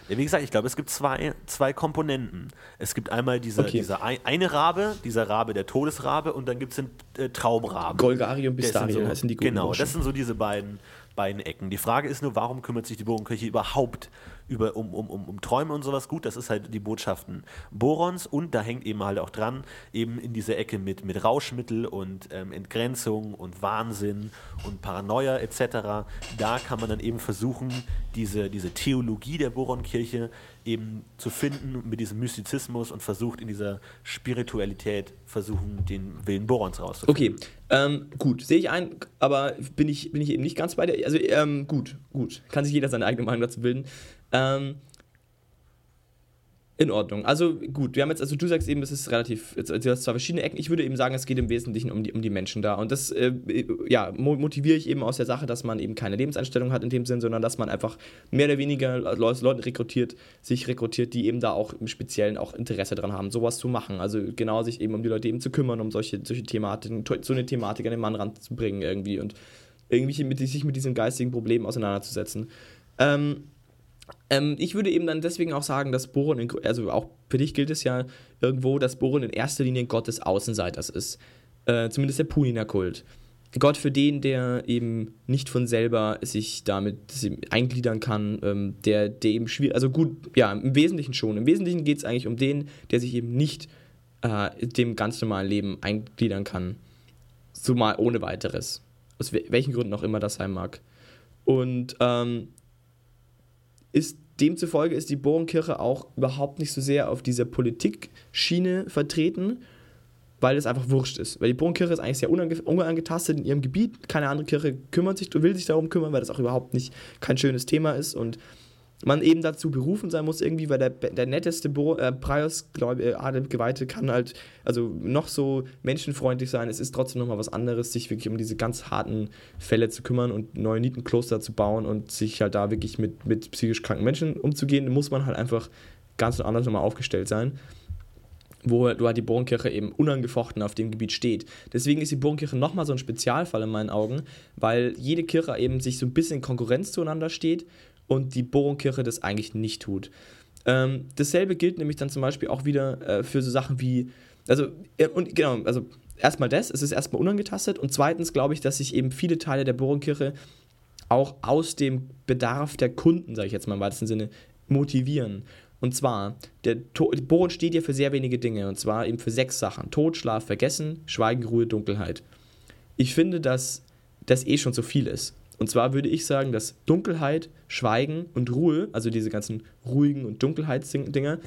Ja, wie gesagt, ich glaube, es gibt zwei, zwei Komponenten. Es gibt einmal diese, okay. diese ein, eine Rabe, dieser Rabe, der Todesrabe, und dann gibt es den äh, Traumraben. Golgari und Bistari so, heißen die guten Genau, Burschen. das sind so diese beiden, beiden Ecken. Die Frage ist nur, warum kümmert sich die Bohrenkirche überhaupt über, um, um, um, um Träume und sowas? Gut, das ist halt die Botschaften Borons und da hängt eben halt auch dran, eben in dieser Ecke mit, mit Rauschmittel und ähm, Entgrenzung und Wahnsinn und Paranoia etc. Da kann man dann eben versuchen, diese, diese Theologie der Boronkirche eben zu finden mit diesem Mystizismus und versucht in dieser Spiritualität versuchen, den Willen Borons rauszufinden. Okay, ähm, gut, sehe ich ein, aber bin ich, bin ich eben nicht ganz bei der. Also, ähm, gut, gut. Kann sich jeder seine eigene Meinung dazu bilden. Ähm, in Ordnung. Also gut, wir haben jetzt, also du sagst eben, das ist relativ, du hast zwei verschiedene Ecken. Ich würde eben sagen, es geht im Wesentlichen um die, um die Menschen da. Und das, äh, ja, motiviere ich eben aus der Sache, dass man eben keine Lebenseinstellung hat in dem Sinn, sondern dass man einfach mehr oder weniger Leute rekrutiert, sich rekrutiert, die eben da auch im Speziellen auch Interesse dran haben, sowas zu machen. Also genau sich eben um die Leute eben zu kümmern, um solche, solche Thematiken, so eine Thematik an den Mann ranzubringen irgendwie und irgendwie mit, sich mit diesem geistigen Problem auseinanderzusetzen. Ähm, ähm, ich würde eben dann deswegen auch sagen, dass Boron, in, also auch für dich gilt es ja irgendwo, dass Boron in erster Linie Gott des Außenseiters ist. Äh, zumindest der Punina-Kult. Gott für den, der eben nicht von selber sich damit eingliedern kann, ähm, der, der eben schwierig, also gut, ja, im Wesentlichen schon. Im Wesentlichen geht es eigentlich um den, der sich eben nicht äh, dem ganz normalen Leben eingliedern kann. So mal ohne weiteres. Aus welchen Gründen auch immer das sein mag. Und ähm, ist demzufolge ist die Bohrenkirche auch überhaupt nicht so sehr auf dieser Politikschiene vertreten, weil es einfach wurscht ist. Weil die Bohrenkirche ist eigentlich sehr unangetastet in ihrem Gebiet. Keine andere Kirche kümmert sich, will sich darum kümmern, weil das auch überhaupt nicht kein schönes Thema ist und man eben dazu berufen sein muss, irgendwie, weil der, der netteste Bo äh, Prios, glaube ich, Ademgeweihte kann halt, also noch so menschenfreundlich sein. Es ist trotzdem nochmal was anderes, sich wirklich um diese ganz harten Fälle zu kümmern und neue Nietenkloster zu bauen und sich halt da wirklich mit, mit psychisch kranken Menschen umzugehen, muss man halt einfach ganz anders nochmal aufgestellt sein wo du halt die Bohrenkirche eben unangefochten auf dem Gebiet steht. Deswegen ist die Bohrenkirche nochmal so ein Spezialfall in meinen Augen, weil jede Kirche eben sich so ein bisschen in Konkurrenz zueinander steht und die Bohrenkirche das eigentlich nicht tut. Ähm, dasselbe gilt nämlich dann zum Beispiel auch wieder äh, für so Sachen wie, also, äh, und genau, also erstmal das, es ist erstmal unangetastet und zweitens glaube ich, dass sich eben viele Teile der Bohrenkirche auch aus dem Bedarf der Kunden, sage ich jetzt mal im weitesten Sinne, motivieren. Und zwar, der Bohren steht ja für sehr wenige Dinge, und zwar eben für sechs Sachen. Tod, Schlaf, Vergessen, Schweigen, Ruhe, Dunkelheit. Ich finde, dass das eh schon zu viel ist. Und zwar würde ich sagen, dass Dunkelheit, Schweigen und Ruhe, also diese ganzen ruhigen und Dunkelheitsdinger,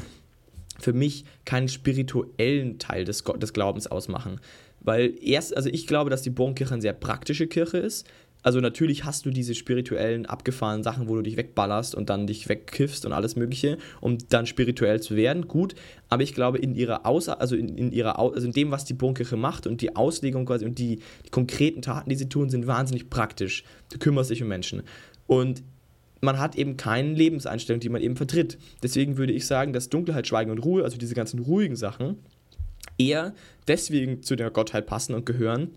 für mich keinen spirituellen Teil des, des Glaubens ausmachen. Weil erst, also ich glaube, dass die Bohrenkirche eine sehr praktische Kirche ist. Also natürlich hast du diese spirituellen, abgefahrenen Sachen, wo du dich wegballerst und dann dich wegkiffst und alles mögliche, um dann spirituell zu werden, gut. Aber ich glaube, in ihrer Aus also in, in ihrer also in dem, was die Bohrenkirche macht und die Auslegung quasi und die, die konkreten Taten, die sie tun, sind wahnsinnig praktisch. Du kümmerst dich um Menschen. Und man hat eben keine Lebenseinstellung, die man eben vertritt. Deswegen würde ich sagen, dass Dunkelheit, Schweigen und Ruhe, also diese ganzen ruhigen Sachen, eher deswegen zu der Gottheit passen und gehören,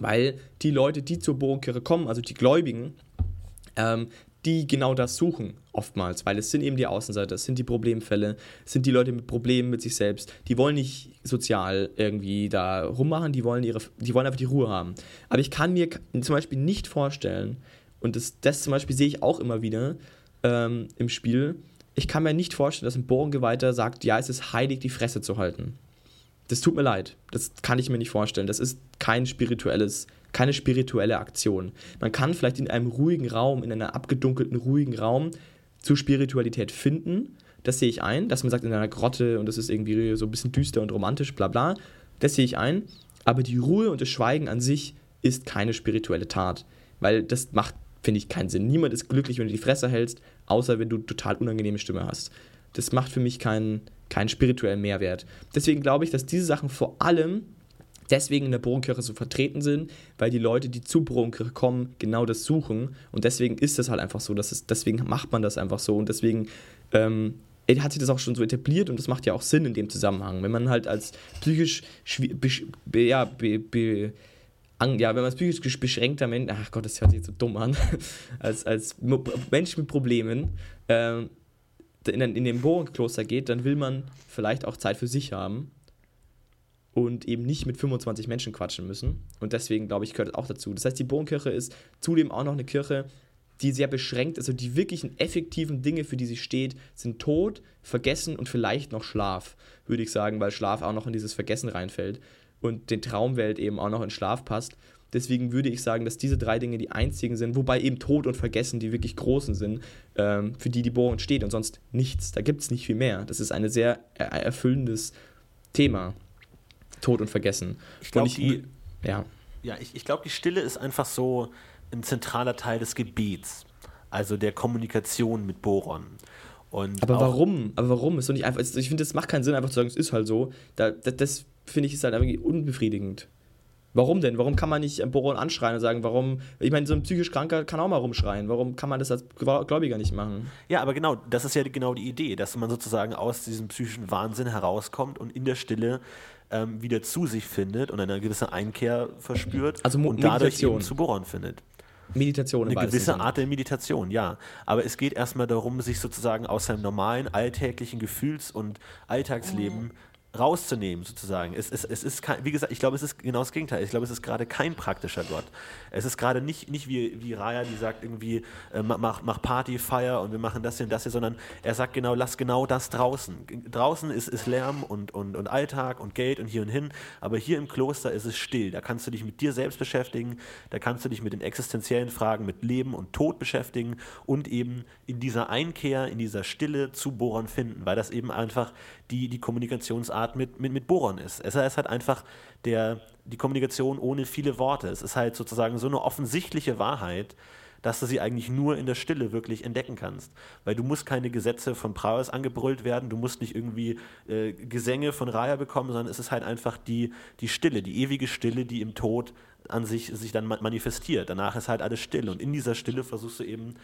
weil die Leute, die zur Bohrkirche kommen, also die Gläubigen, ähm, die genau das suchen, oftmals, weil es sind eben die Außenseiter, es sind die Problemfälle, es sind die Leute mit Problemen mit sich selbst, die wollen nicht sozial irgendwie da rummachen, die wollen, ihre, die wollen einfach die Ruhe haben. Aber ich kann mir zum Beispiel nicht vorstellen, und das, das zum Beispiel sehe ich auch immer wieder ähm, im Spiel, ich kann mir nicht vorstellen, dass ein Bohrengeweihter sagt, ja, es ist heilig, die Fresse zu halten. Das tut mir leid. Das kann ich mir nicht vorstellen. Das ist kein spirituelles, keine spirituelle Aktion. Man kann vielleicht in einem ruhigen Raum, in einem abgedunkelten, ruhigen Raum zu Spiritualität finden. Das sehe ich ein, dass man sagt, in einer Grotte und das ist irgendwie so ein bisschen düster und romantisch, bla bla. Das sehe ich ein. Aber die Ruhe und das Schweigen an sich ist keine spirituelle Tat. Weil das macht, finde ich, keinen Sinn. Niemand ist glücklich, wenn du die Fresse hältst, außer wenn du total unangenehme Stimme hast. Das macht für mich keinen keinen spirituellen Mehrwert. Deswegen glaube ich, dass diese Sachen vor allem deswegen in der Bohrenkirche so vertreten sind, weil die Leute, die zur Bohrenkirche kommen, genau das suchen. Und deswegen ist das halt einfach so. Dass es, deswegen macht man das einfach so. Und deswegen ähm, hat sich das auch schon so etabliert und das macht ja auch Sinn in dem Zusammenhang. Wenn man halt als psychisch ja, be, be, ja, wenn man als psychisch beschränkter Mensch, ach Gott, das hört sich so dumm an, als, als Mensch mit Problemen ähm, in, in dem Bohrenkloster geht, dann will man vielleicht auch Zeit für sich haben und eben nicht mit 25 Menschen quatschen müssen. Und deswegen, glaube ich, gehört das auch dazu. Das heißt, die Bohrenkirche ist zudem auch noch eine Kirche, die sehr beschränkt ist. Also die wirklichen effektiven Dinge, für die sie steht, sind Tod, Vergessen und vielleicht noch Schlaf, würde ich sagen, weil Schlaf auch noch in dieses Vergessen reinfällt und den Traumwelt eben auch noch in Schlaf passt. Deswegen würde ich sagen, dass diese drei Dinge die einzigen sind, wobei eben Tod und Vergessen die wirklich großen sind, ähm, für die die Bohrung steht und sonst nichts. Da gibt es nicht viel mehr. Das ist ein sehr erfüllendes Thema. Tod und Vergessen. Ich glaube, die, ja. Ja, ich, ich glaube, die Stille ist einfach so ein zentraler Teil des Gebets, also der Kommunikation mit Boron. Und aber warum? Aber warum? Ist doch nicht einfach. Ich finde, das macht keinen Sinn, einfach zu sagen, es ist halt so. Da, das, das finde ich ist halt irgendwie unbefriedigend. Warum denn? Warum kann man nicht Boron anschreien und sagen, warum, ich meine, so ein psychisch Kranker kann auch mal rumschreien. Warum kann man das als Gläubiger nicht machen? Ja, aber genau, das ist ja genau die Idee, dass man sozusagen aus diesem psychischen Wahnsinn herauskommt und in der Stille ähm, wieder zu sich findet und eine gewisse Einkehr verspürt also und dadurch eben zu Boron findet. Meditation Eine gewisse Art der Meditation, ja. Aber es geht erstmal darum, sich sozusagen aus seinem normalen alltäglichen Gefühls- und Alltagsleben rauszunehmen, sozusagen. Es, es, es ist, kein, wie gesagt, ich glaube, es ist genau das Gegenteil. Ich glaube, es ist gerade kein praktischer Gott. Es ist gerade nicht, nicht wie, wie Raya, die sagt irgendwie, äh, mach, mach Party, Feier und wir machen das hier und das hier, sondern er sagt genau, lass genau das draußen. Draußen ist, ist Lärm und, und, und Alltag und Geld und hier und hin, aber hier im Kloster ist es still. Da kannst du dich mit dir selbst beschäftigen, da kannst du dich mit den existenziellen Fragen, mit Leben und Tod beschäftigen und eben in dieser Einkehr, in dieser Stille zu Bohrern finden, weil das eben einfach die, die Kommunikationsart mit, mit, mit Boron ist. Es ist halt einfach der, die Kommunikation ohne viele Worte. Es ist halt sozusagen so eine offensichtliche Wahrheit, dass du sie eigentlich nur in der Stille wirklich entdecken kannst. Weil du musst keine Gesetze von Prowess angebrüllt werden, du musst nicht irgendwie äh, Gesänge von Raya bekommen, sondern es ist halt einfach die, die Stille, die ewige Stille, die im Tod an sich sich dann manifestiert. Danach ist halt alles still und in dieser Stille versuchst du eben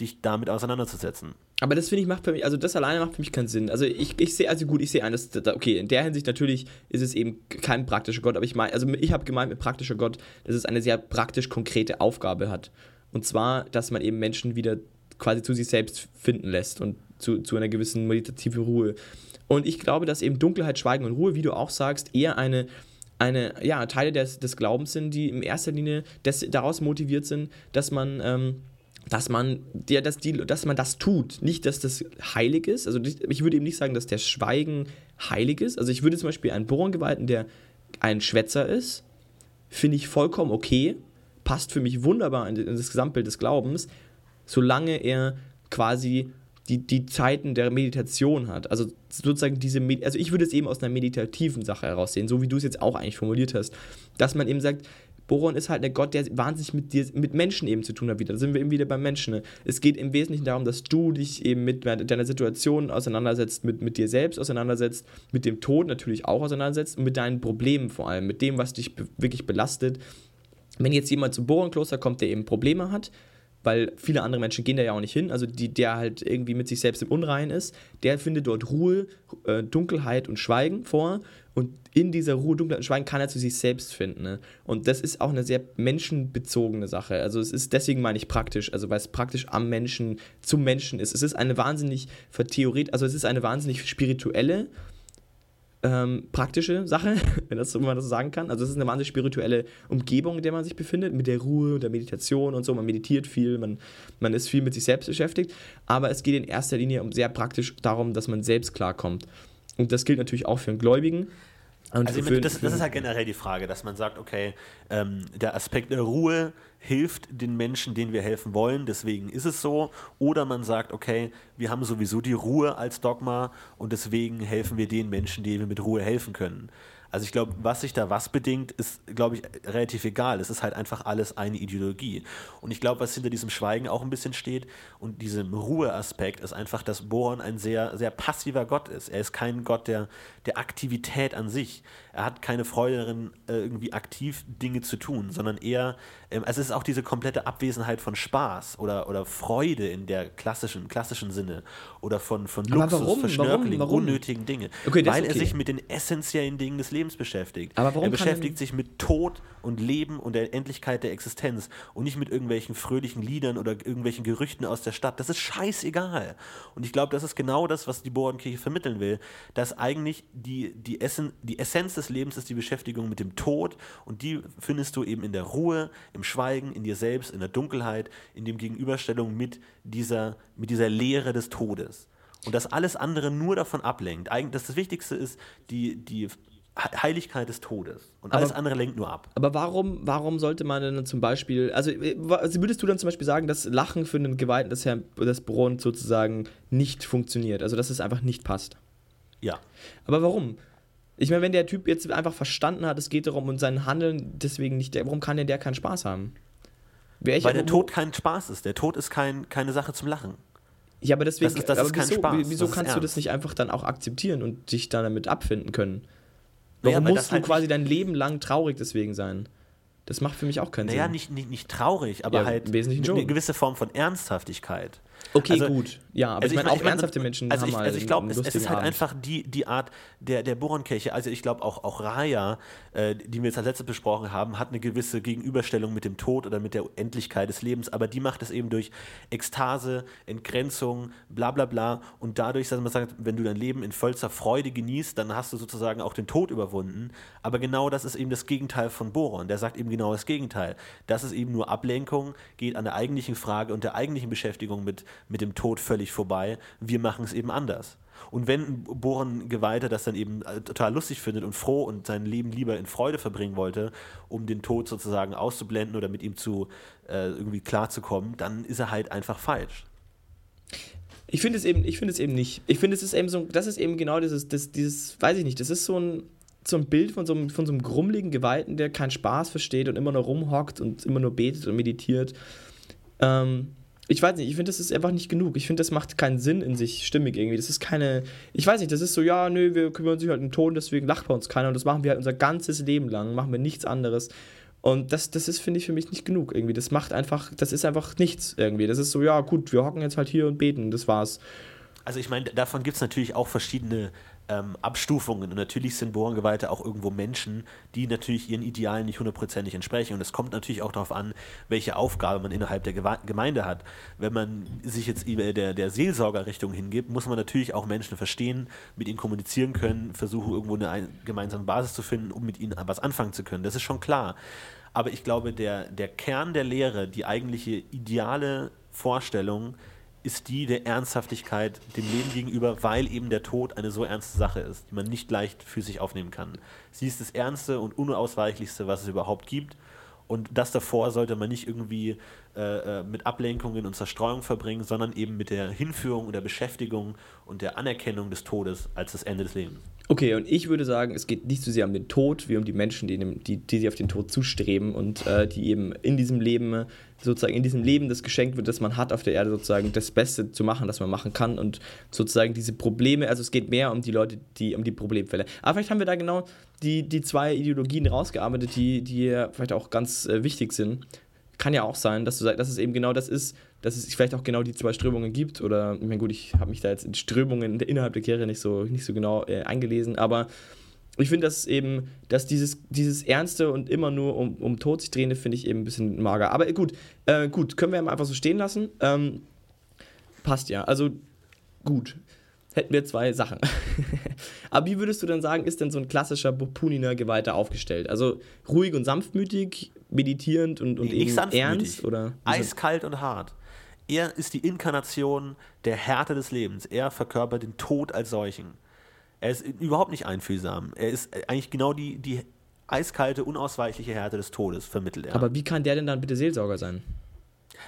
dich damit auseinanderzusetzen. Aber das finde ich macht für mich, also das alleine macht für mich keinen Sinn. Also ich, ich sehe, also gut, ich sehe ein, dass, okay, in der Hinsicht natürlich ist es eben kein praktischer Gott, aber ich meine, also ich habe gemeint mit praktischer Gott, dass es eine sehr praktisch konkrete Aufgabe hat. Und zwar, dass man eben Menschen wieder quasi zu sich selbst finden lässt und zu, zu einer gewissen meditativen Ruhe. Und ich glaube, dass eben Dunkelheit, Schweigen und Ruhe, wie du auch sagst, eher eine, eine ja, Teile des, des Glaubens sind, die in erster Linie des, daraus motiviert sind, dass man ähm, dass man, ja, dass, die, dass man das tut. Nicht, dass das heilig ist. Also ich würde eben nicht sagen, dass der Schweigen heilig ist. Also ich würde zum Beispiel einen Bohrengeweihten, der ein Schwätzer ist, finde ich vollkommen okay. passt für mich wunderbar in, das Gesamtbild des Glaubens, solange er quasi die, die Zeiten der Meditation hat. Also sozusagen diese, also ich würde es eben aus einer meditativen Sache heraussehen, so wie du es jetzt auch eigentlich formuliert hast, dass man eben sagt, Boron ist halt der Gott, der wahnsinnig mit dir, mit Menschen eben zu tun hat wieder. Da sind wir eben wieder beim Menschen. Ne? Es geht im Wesentlichen darum, dass du dich eben mit deiner Situation auseinandersetzt, mit, mit dir selbst auseinandersetzt, mit dem Tod natürlich auch auseinandersetzt und mit deinen Problemen vor allem, mit dem, was dich wirklich belastet. Wenn jetzt jemand zum Boron-Kloster kommt, der eben Probleme hat, weil viele andere Menschen gehen da ja auch nicht hin, also die, der halt irgendwie mit sich selbst im Unrein ist, der findet dort Ruhe, äh, Dunkelheit und Schweigen vor und in dieser Ruhe, Dunkelheit und Schweigen kann er zu sich selbst finden. Ne? Und das ist auch eine sehr menschenbezogene Sache. Also es ist deswegen meine ich praktisch, also weil es praktisch am Menschen, zum Menschen ist. Es ist eine wahnsinnig vertheoret, also es ist eine wahnsinnig spirituelle, ähm, praktische Sache, wenn, das, wenn man das so sagen kann. Also es ist eine wahnsinnig spirituelle Umgebung, in der man sich befindet, mit der Ruhe und der Meditation und so. Man meditiert viel, man, man ist viel mit sich selbst beschäftigt, aber es geht in erster Linie um sehr praktisch darum, dass man selbst klarkommt. Und das gilt natürlich auch für einen Gläubigen. Und also für, das, das, ist halt generell die Frage, dass man sagt, okay, ähm, der Aspekt der Ruhe hilft den Menschen, denen wir helfen wollen, deswegen ist es so. Oder man sagt, okay, wir haben sowieso die Ruhe als Dogma und deswegen helfen wir den Menschen, denen wir mit Ruhe helfen können. Also ich glaube, was sich da was bedingt, ist, glaube ich, relativ egal. Es ist halt einfach alles eine Ideologie. Und ich glaube, was hinter diesem Schweigen auch ein bisschen steht und diesem Ruheaspekt, ist einfach, dass Boron ein sehr, sehr passiver Gott ist. Er ist kein Gott der, der Aktivität an sich. Er hat keine Freude darin, äh, irgendwie aktiv Dinge zu tun, sondern eher, ähm, also es ist auch diese komplette Abwesenheit von Spaß oder, oder Freude in der klassischen, klassischen Sinne oder von, von Luxus, warum? Verschnörkeling, Warum? Warum? unnötigen Dinge. Okay, weil ist er okay. sich mit den essentiellen Dingen des Lebens beschäftigt. Aber warum er beschäftigt sich mit Tod und Leben und der Endlichkeit der Existenz und nicht mit irgendwelchen fröhlichen Liedern oder irgendwelchen Gerüchten aus der Stadt. Das ist scheißegal. Und ich glaube, das ist genau das, was die Bohrenkirche vermitteln will, dass eigentlich die, die, Essen, die Essenz des Lebens ist die Beschäftigung mit dem Tod und die findest du eben in der Ruhe, im Schweigen, in dir selbst, in der Dunkelheit, in dem Gegenüberstellung mit dieser, mit dieser Lehre des Todes. Und dass alles andere nur davon ablenkt. Eigentlich, dass das Wichtigste ist die, die Heiligkeit des Todes. Und alles Aber- andere lenkt nur ab. Aber warum, warum sollte man denn zum Beispiel, also äh, also würdest du dann zum Beispiel sagen, dass Lachen für einen Geweihten des Herrn des Boron sozusagen nicht funktioniert, also dass es einfach nicht passt? Ja. Aber warum? Ich meine, wenn der Typ jetzt einfach verstanden hat, es geht darum und sein Handeln deswegen nicht, warum kann denn der keinen Spaß haben? Weil der Tod kein Spaß ist. Der Tod ist kein, keine Sache zum Lachen. Ja, aber deswegen, Das ist- das aber ist kein wieso, Spaß, wieso kannst du das nicht einfach dann auch akzeptieren und dich dann damit abfinden können? Naja, Warum weil musst du halt quasi dein Leben lang traurig deswegen sein? Das macht für mich auch keinen Naja, Sinn. nicht, nicht, nicht traurig, aber Ja, halt eine gewisse Form von Ernsthaftigkeit. Okay, Also- gut. Ja, aber Also ich meine, auch meine, ernsthafte Menschen also haben ich, Also ich glaube, es, es ist halt Abend. einfach die, die Art der, der Bohrenkirche. Also ich glaube auch, auch Raya, äh, die wir jetzt als letztes besprochen haben, hat eine gewisse Gegenüberstellung mit dem Tod oder mit der Endlichkeit des Lebens, aber die macht es eben durch Ekstase, Entgrenzung, bla bla bla und dadurch, dass man sagt, wenn du dein Leben in vollster Freude genießt, dann hast du sozusagen auch den Tod überwunden. Aber genau das ist eben das Gegenteil von Boron. Der sagt eben genau das Gegenteil. Das ist eben nur Ablenkung, geht an der eigentlichen Frage und der eigentlichen Beschäftigung mit, mit dem Tod völlig vorbei. Wir machen es eben anders. Und wenn ein Bohren-Geweihter das dann eben äh, total lustig findet und froh und sein Leben lieber in Freude verbringen wollte, um den Tod sozusagen auszublenden oder mit ihm zu äh, irgendwie klarzukommen, dann ist er halt einfach falsch. Ich finde es eben, ich finde es eben nicht. Ich finde, es ist eben so, das ist eben genau dieses, das, dieses, weiß ich nicht, das ist so ein, so ein Bild von so einem, von so einem grummeligen Geweihten, der keinen Spaß versteht und immer nur rumhockt und immer nur betet und meditiert. Ähm, ich weiß nicht, ich finde, das ist einfach nicht genug. Ich finde, das macht keinen Sinn in sich stimmig irgendwie. Das ist keine, ich weiß nicht, das ist so, ja, nö, wir kümmern uns halt um Ton, deswegen lacht bei uns keiner und das machen wir halt unser ganzes Leben lang, machen wir nichts anderes. Und das, das ist, finde ich, für mich nicht genug irgendwie. Das macht einfach, das ist einfach nichts irgendwie. Das ist so, ja, gut, wir hocken jetzt halt hier und beten, das war's. Also ich meine, davon gibt es natürlich auch verschiedene ähm, Abstufungen. Und natürlich sind Bohrengeweihte auch irgendwo Menschen, die natürlich ihren Idealen nicht hundertprozentig entsprechen. Und es kommt natürlich auch darauf an, welche Aufgabe man innerhalb der Gemeinde hat. Wenn man sich jetzt der, der Seelsorgerrichtung hingibt, muss man natürlich auch Menschen verstehen, mit ihnen kommunizieren können, versuchen irgendwo eine ein, gemeinsame Basis zu finden, um mit ihnen was anfangen zu können. Das ist schon klar. Aber ich glaube, der, der Kern der Lehre, die eigentliche ideale Vorstellung, ist die der Ernsthaftigkeit dem Leben gegenüber, weil eben der Tod eine so ernste Sache ist, die man nicht leicht für sich aufnehmen kann. Sie ist das Ernste und Unausweichlichste, was es überhaupt gibt. Und das davor sollte man nicht irgendwie äh, äh, mit Ablenkungen und Zerstreuung verbringen, sondern eben mit der Hinführung und der Beschäftigung und der Anerkennung des Todes als das Ende des Lebens. Okay, und ich würde sagen, es geht nicht so sehr um den Tod, wie um die Menschen, die, dem, die, die sich auf den Tod zustreben und äh, die eben in diesem Leben, sozusagen in diesem Leben, das geschenkt wird, das man hat auf der Erde, sozusagen das Beste zu machen, das man machen kann und sozusagen diese Probleme, also es geht mehr um die Leute, die, um die Problemfälle. Aber vielleicht haben wir da genau die, die zwei Ideologien rausgearbeitet, die, die vielleicht auch ganz äh, wichtig sind. Kann ja auch sein, dass, du, dass es eben genau das ist, dass es vielleicht auch genau die zwei Strömungen gibt. Oder, ich meine, gut, ich habe mich da jetzt in Strömungen innerhalb der Kirche nicht so, nicht so genau äh, eingelesen, aber ich finde, dass eben, dass dieses, dieses Ernste und immer nur um, um Tod sich drehende, finde ich eben ein bisschen mager. Aber gut, äh, gut, können wir einfach so stehen lassen. Ähm, passt ja. Also gut hätten wir zwei Sachen. Aber wie würdest du dann sagen, ist denn so ein klassischer Puniner Geweihter aufgestellt? Also ruhig und sanftmütig, meditierend und, und Nicht ernst? Oder? Eiskalt und hart. Er ist die Inkarnation der Härte des Lebens. Er verkörpert den Tod als solchen. Er ist überhaupt nicht einfühlsam. Er ist eigentlich genau die, die eiskalte, unausweichliche Härte des Todes, vermittelt er. Aber wie kann der denn dann bitte Seelsorger sein?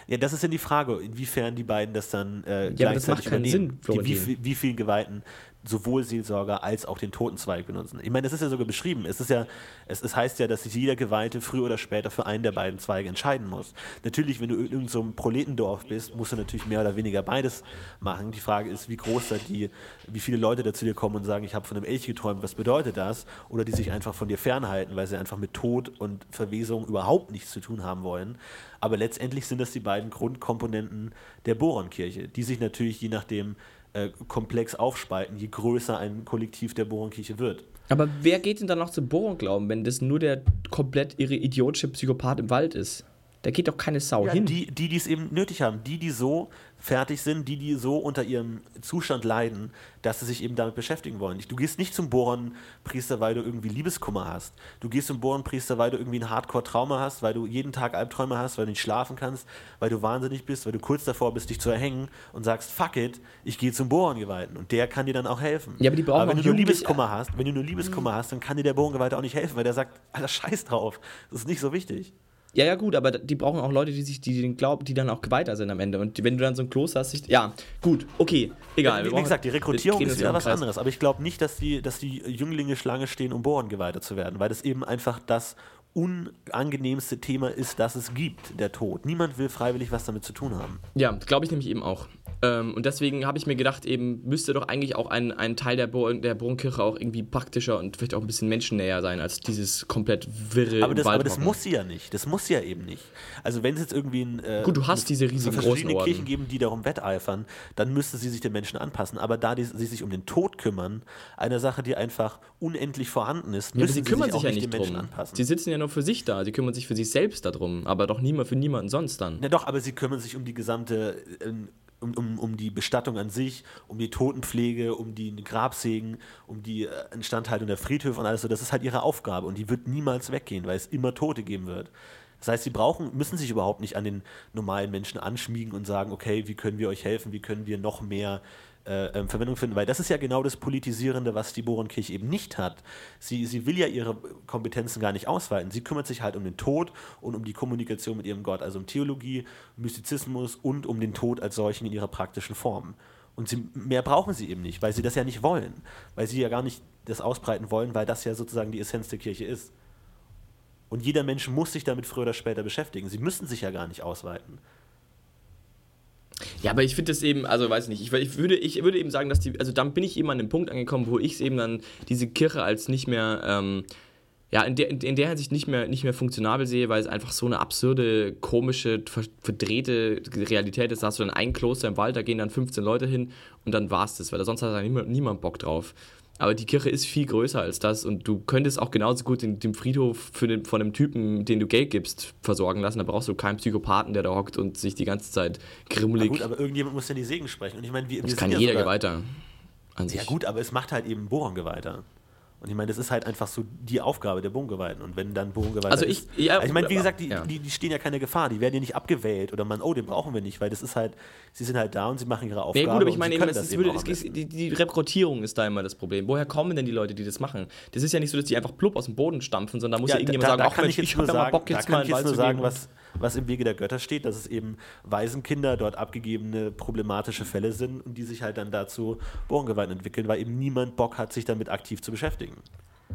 Ja, das ist ja die Frage, inwiefern die beiden das dann äh, ja, gleichzeitig das macht keinen übernehmen. Sinn, die, wie, wie vielen Geweihten sowohl Seelsorger als auch den Totenzweig benutzen. Ich meine, das ist ja sogar beschrieben. Es, ist ja, es, es heißt ja, dass sich jeder Geweihte früher oder später für einen der beiden Zweige entscheiden muss. Natürlich, wenn du in irgendeinem so Proletendorf bist, musst du natürlich mehr oder weniger beides machen. Die Frage ist, wie groß da die, wie viele Leute da zu dir kommen und sagen, ich habe von einem Elch geträumt, was bedeutet das? Oder die sich einfach von dir fernhalten, weil sie einfach mit Tod und Verwesung überhaupt nichts zu tun haben wollen. Aber letztendlich sind das die beiden Grundkomponenten der Boronkirche, die sich natürlich je nachdem äh, komplex aufspalten, je größer ein Kollektiv der Boronkirche wird. Aber wer geht denn dann noch zum Boron glauben, wenn das nur der komplett ihre idiotische Psychopath im Wald ist? Da geht doch keine Sau ja, hin. Die, die es eben nötig haben, die, die so fertig sind, die, die so unter ihrem Zustand leiden, dass sie sich eben damit beschäftigen wollen. Du gehst nicht zum Bohrenpriester, weil du irgendwie Liebeskummer hast. Du gehst zum Bohrenpriester, weil du irgendwie ein Hardcore-Trauma hast, weil du jeden Tag Albträume hast, weil du nicht schlafen kannst, weil du wahnsinnig bist, weil du kurz davor bist, dich zu erhängen und sagst, fuck it, ich gehe zum Bohrengeweihten. Und der kann dir dann auch helfen. Ja, aber die brauchen aber wenn du nur Liebeskummer hast, wenn du nur Liebeskummer hast, dann kann dir der Bohrengeweihte auch nicht helfen, weil der sagt, Alter, scheiß drauf. Das ist nicht so wichtig. Ja, ja, gut, aber die brauchen auch Leute, die sich, die den glauben, die dann auch geweihter sind am Ende. Und wenn du dann so ein Kloster hast, sich, ja, gut, okay, egal. Wie, wie gesagt, die Rekrutierung ist wieder im was anderes. Aber ich glaube nicht, dass die, dass die Jünglinge Schlange stehen, um Bohrengeweihter zu werden, weil das eben einfach das unangenehmste Thema ist, das es gibt, der Tod. Niemand will freiwillig was damit zu tun haben. Ja, glaube ich nämlich eben auch. Ähm, und deswegen habe ich mir gedacht, eben müsste doch eigentlich auch ein, ein Teil der, Bo der Bohrenkirche auch irgendwie praktischer und vielleicht auch ein bisschen menschennäher sein als dieses komplett wirre Aber das, aber das muss sie ja nicht. Das muss sie ja eben nicht. Also wenn es jetzt irgendwie ein, äh, Gut, du hast diese riesigen großen verschiedene Orden. Kirchen geben, die darum wetteifern, dann müsste sie sich den Menschen anpassen. Aber da die, sie sich um den Tod kümmern, eine Sache, die einfach unendlich vorhanden ist, Ja, aber müssen sie kümmern sich sich auch ja nicht den Menschen anpassen. Sie sitzen ja nur für sich da. Sie kümmern sich für sich selbst darum, aber doch niemand für niemanden sonst dann. Ja, doch, aber sie kümmern sich um die gesamte, ähm, um, um, um die Bestattung an sich, um die Totenpflege, um die Grabsägen, um die äh, Instandhaltung der Friedhöfe und alles so. Das ist halt ihre Aufgabe und die wird niemals weggehen, weil es immer Tote geben wird. Das heißt, sie brauchen, müssen sich überhaupt nicht an den normalen Menschen anschmiegen und sagen, okay, wie können wir euch helfen, wie können wir noch mehr äh, ähm, Verwendung finden, weil das ist ja genau das Politisierende, was die Bohrenkirche eben nicht hat. Sie, sie will ja ihre Kompetenzen gar nicht ausweiten. Sie kümmert sich halt um den Tod und um die Kommunikation mit ihrem Gott, also um Theologie, Mystizismus und um den Tod als solchen in ihrer praktischen Form. Und sie, mehr brauchen sie eben nicht, weil sie das ja nicht wollen, weil sie ja gar nicht das ausbreiten wollen, weil das ja sozusagen die Essenz der Kirche ist. Und jeder Mensch muss sich damit früher oder später beschäftigen. Sie müssen sich ja gar nicht ausweiten. Ja, aber ich finde das eben, also weiß nicht, ich, ich, würde, ich würde eben sagen, dass die, also dann bin ich eben an dem Punkt angekommen, wo ich es eben dann diese Kirche als nicht mehr, ähm, ja, in der, in der Hinsicht nicht mehr, nicht mehr funktionabel sehe, weil es einfach so eine absurde, komische, ver- verdrehte Realität ist. Da hast du dann ein Kloster im Wald, da gehen dann 15 Leute hin und dann war's das, weil da sonst hat da niemand, niemand Bock drauf. Aber die Kirche ist viel größer als das und du könntest auch genauso gut den, den Friedhof für den, von einem Typen, den du Geld gibst, versorgen lassen. Da brauchst du keinen Psychopathen, der da hockt und sich die ganze Zeit Na grimmelig. gut, aber irgendjemand muss ja die Segen sprechen. Und ich meine, wir, wir das sind kann ja jeder sogar- Geweihter an sich. Ja gut, aber es macht halt eben Bohrengeweihter. Und ich meine, das ist halt einfach so die Aufgabe der Bodengeweihten. Und wenn dann Bodengeweihte Also ich- ja, also ich meine, wie gesagt, die, ja. die, die stehen ja keine Gefahr, die werden ja nicht abgewählt oder man, oh, den brauchen wir nicht, weil das ist halt, sie sind halt da und sie machen ihre Aufgabe. Ja gut, aber ich meine, eben, es das ist, würde, es ist, die, die Rekrutierung ist da immer das Problem. Woher kommen denn die Leute, die das machen? Das ist ja nicht so, dass die einfach plupp aus dem Boden stampfen, sondern da muss ja, irgendjemand sagen, ach Mensch, ich, nur hab ja mal Bock da jetzt kann mal ich jetzt nur zu sagen, was, was im Wege der Götter steht, dass es eben Waisenkinder dort abgegebene problematische Fälle sind und die sich halt dann dazu Bohrengewalt entwickeln, weil eben niemand Bock hat, sich damit aktiv zu beschäftigen.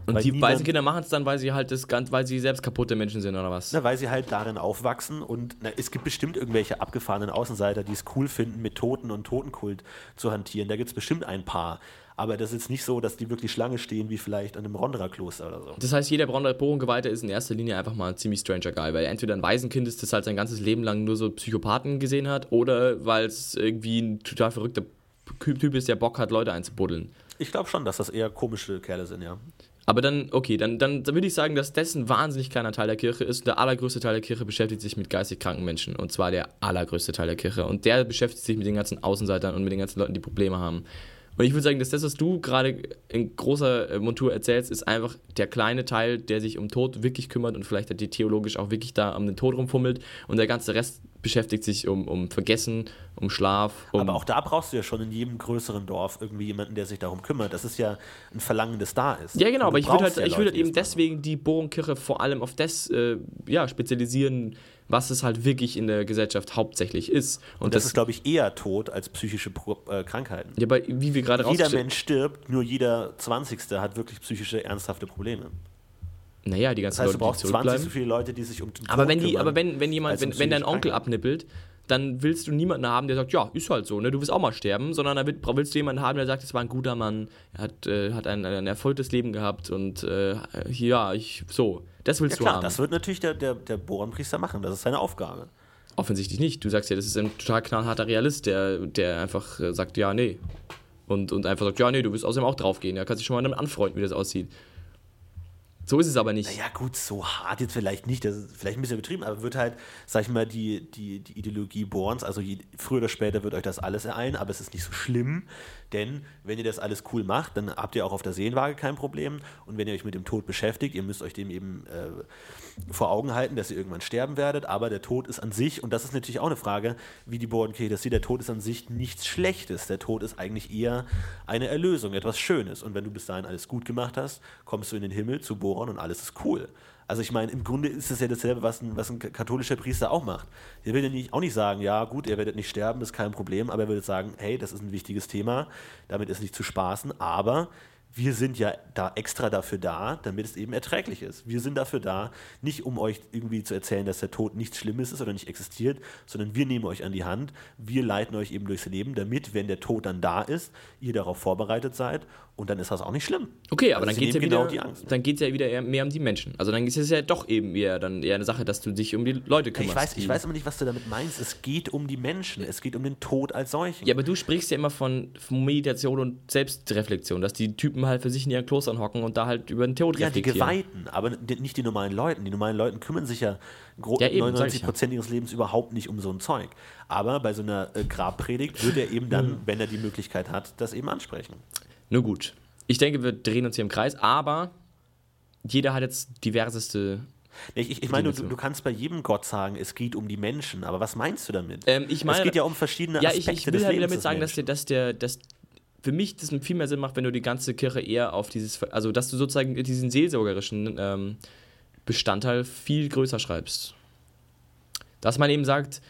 Und weil die Waisenkinder machen es dann, weil sie halt das ganz, weil sie selbst kaputte Menschen sind oder was? Na, weil sie halt darin aufwachsen und na, es gibt bestimmt irgendwelche abgefahrenen Außenseiter, die es cool finden, mit Toten und Totenkult zu hantieren. Da gibt es bestimmt ein paar. Aber das ist nicht so, dass die wirklich Schlange stehen, wie vielleicht an einem Ronderer-Kloster oder so. Das heißt, jeder Bohrengeweiher ist in erster Linie einfach mal ein ziemlich stranger Guy, weil er entweder ein Waisenkind ist, das halt sein ganzes Leben lang nur so Psychopathen gesehen hat, oder weil es irgendwie ein total verrückter Typ ist, der Bock hat, Leute einzubuddeln. Ich glaube schon, dass das eher komische Kerle sind, ja. Aber dann, okay, dann, dann, dann würde ich sagen, dass das ein wahnsinnig kleiner Teil der Kirche ist. Und der allergrößte Teil der Kirche beschäftigt sich mit geistig kranken Menschen. Und zwar der allergrößte Teil der Kirche. Und der beschäftigt sich mit den ganzen Außenseitern und mit den ganzen Leuten, die Probleme haben. Und ich würde sagen, dass das, was du gerade in großer äh, Montur erzählst, ist einfach der kleine Teil, der sich um Tod wirklich kümmert und vielleicht die theologisch auch wirklich da um den Tod rumfummelt. Und der ganze Rest beschäftigt sich um, um Vergessen, um Schlaf. Um Aber auch da brauchst du ja schon in jedem größeren Dorf irgendwie jemanden, der sich darum kümmert. Das ist ja ein Verlangen, das da ist. Ja, genau, Und aber ich würde halt, ja ich würde Leute, halt eben deswegen die Bohrenkirche vor allem auf das äh, ja, spezialisieren, was es halt wirklich in der Gesellschaft hauptsächlich ist. Und, Und das, ist, glaube ich, eher Tod als psychische Pro äh, Krankheiten. ja, aber wie wir gerade Jeder Mensch stirbt, nur jeder 20. hat wirklich psychische, ernsthafte Probleme. Naja, die ganzen Das heißt, du Leute, die brauchst 20 zurückbleiben. so viele Leute, die sich um den Aber Tod wenn die, kümmern, aber wenn, wenn jemand, wenn, wenn dein Onkel abnippelt, dann willst du niemanden haben, der sagt, ja, ist halt so, ne, du willst auch mal sterben, sondern da wird- willst du jemanden haben, der sagt, es war ein guter Mann, er hat, äh, hat ein, ein erfolgtes Leben gehabt und äh, ja, ich, so, das willst Ja du klar, haben. das wird natürlich der, der, der Bohrenpriester machen, das ist seine Aufgabe. Offensichtlich nicht. Du sagst ja, das ist ein total knallharter Realist, der, der einfach äh, sagt, ja, nee. Und, und einfach sagt, ja, nee, du willst außerdem auch draufgehen. Ja, kannst dich schon mal damit anfreunden, wie das aussieht. So ist es aber nicht. Naja, gut, so hart jetzt vielleicht nicht, das ist vielleicht ein bisschen übertrieben, aber wird halt, sag ich mal, die, die, die Ideologie Borns, also je, früher oder später wird euch das alles ereilen, aber es ist nicht so schlimm, denn wenn ihr das alles cool macht, dann habt ihr auch auf der Seelenwaage kein Problem. Und wenn ihr euch mit dem Tod beschäftigt, ihr müsst euch dem eben äh, vor Augen halten, dass ihr irgendwann sterben werdet, aber der Tod ist an sich, und das ist natürlich auch eine Frage, wie die das sieht, der Tod ist an sich nichts Schlechtes, der Tod ist eigentlich eher eine Erlösung, etwas Schönes und wenn du bis dahin alles gut gemacht hast, kommst du in den Himmel zu Boron und alles ist cool. Also ich meine, im Grunde ist es ja dasselbe, was ein, was ein katholischer Priester auch macht. Der will ja nicht, auch nicht sagen, ja gut, ihr werdet nicht sterben, ist kein Problem, aber er würde sagen, hey, das ist ein wichtiges Thema, damit ist nicht zu spaßen, aber wir sind ja da extra dafür da, damit es eben erträglich ist. Wir sind dafür da, nicht um euch irgendwie zu erzählen, dass der Tod nichts Schlimmes ist oder nicht existiert, sondern wir nehmen euch an die Hand, wir leiten euch eben durchs Leben, damit, wenn der Tod dann da ist, ihr darauf vorbereitet seid und dann ist das auch nicht schlimm. Okay, aber Also dann geht es ja wieder, genau die Angst. dann geht's ja wieder eher mehr um die Menschen. Also dann ist es ja doch eben eher, dann eher eine Sache, dass du dich um die Leute kümmerst. Ich weiß, ich weiß aber nicht, was du damit meinst. Es geht um die Menschen, es geht um den Tod als solchen. Ja, aber du sprichst ja immer von von Meditation und Selbstreflexion, dass die Typen halt für sich in ihren Klostern hocken und da halt über den Tod Ja, die reflektieren. Geweihten, aber die- nicht die normalen Leuten. Die normalen Leuten kümmern sich ja, Ja, eben, sag 99 ich ja. Prozent ihres Lebens überhaupt nicht um so ein Zeug. Aber bei so einer äh, Grabpredigt wird er eben Hm. dann, wenn er die Möglichkeit hat, das eben ansprechen. Nur gut. Ich denke, wir drehen uns hier im Kreis, aber jeder hat jetzt diverseste. Ich, ich, ich meine, du, du kannst bei jedem Gott sagen, es geht um die Menschen, aber was meinst du damit? Ähm, ich meine, es geht ja um verschiedene ja, Aspekte ich, ich will des halt Lebens damit des sagen, dass der, dass der, dass für mich das viel mehr Sinn macht, wenn du die ganze Kirche eher auf dieses, also dass du sozusagen diesen seelsorgerischen ähm, Bestandteil viel größer schreibst. Dass man eben sagt,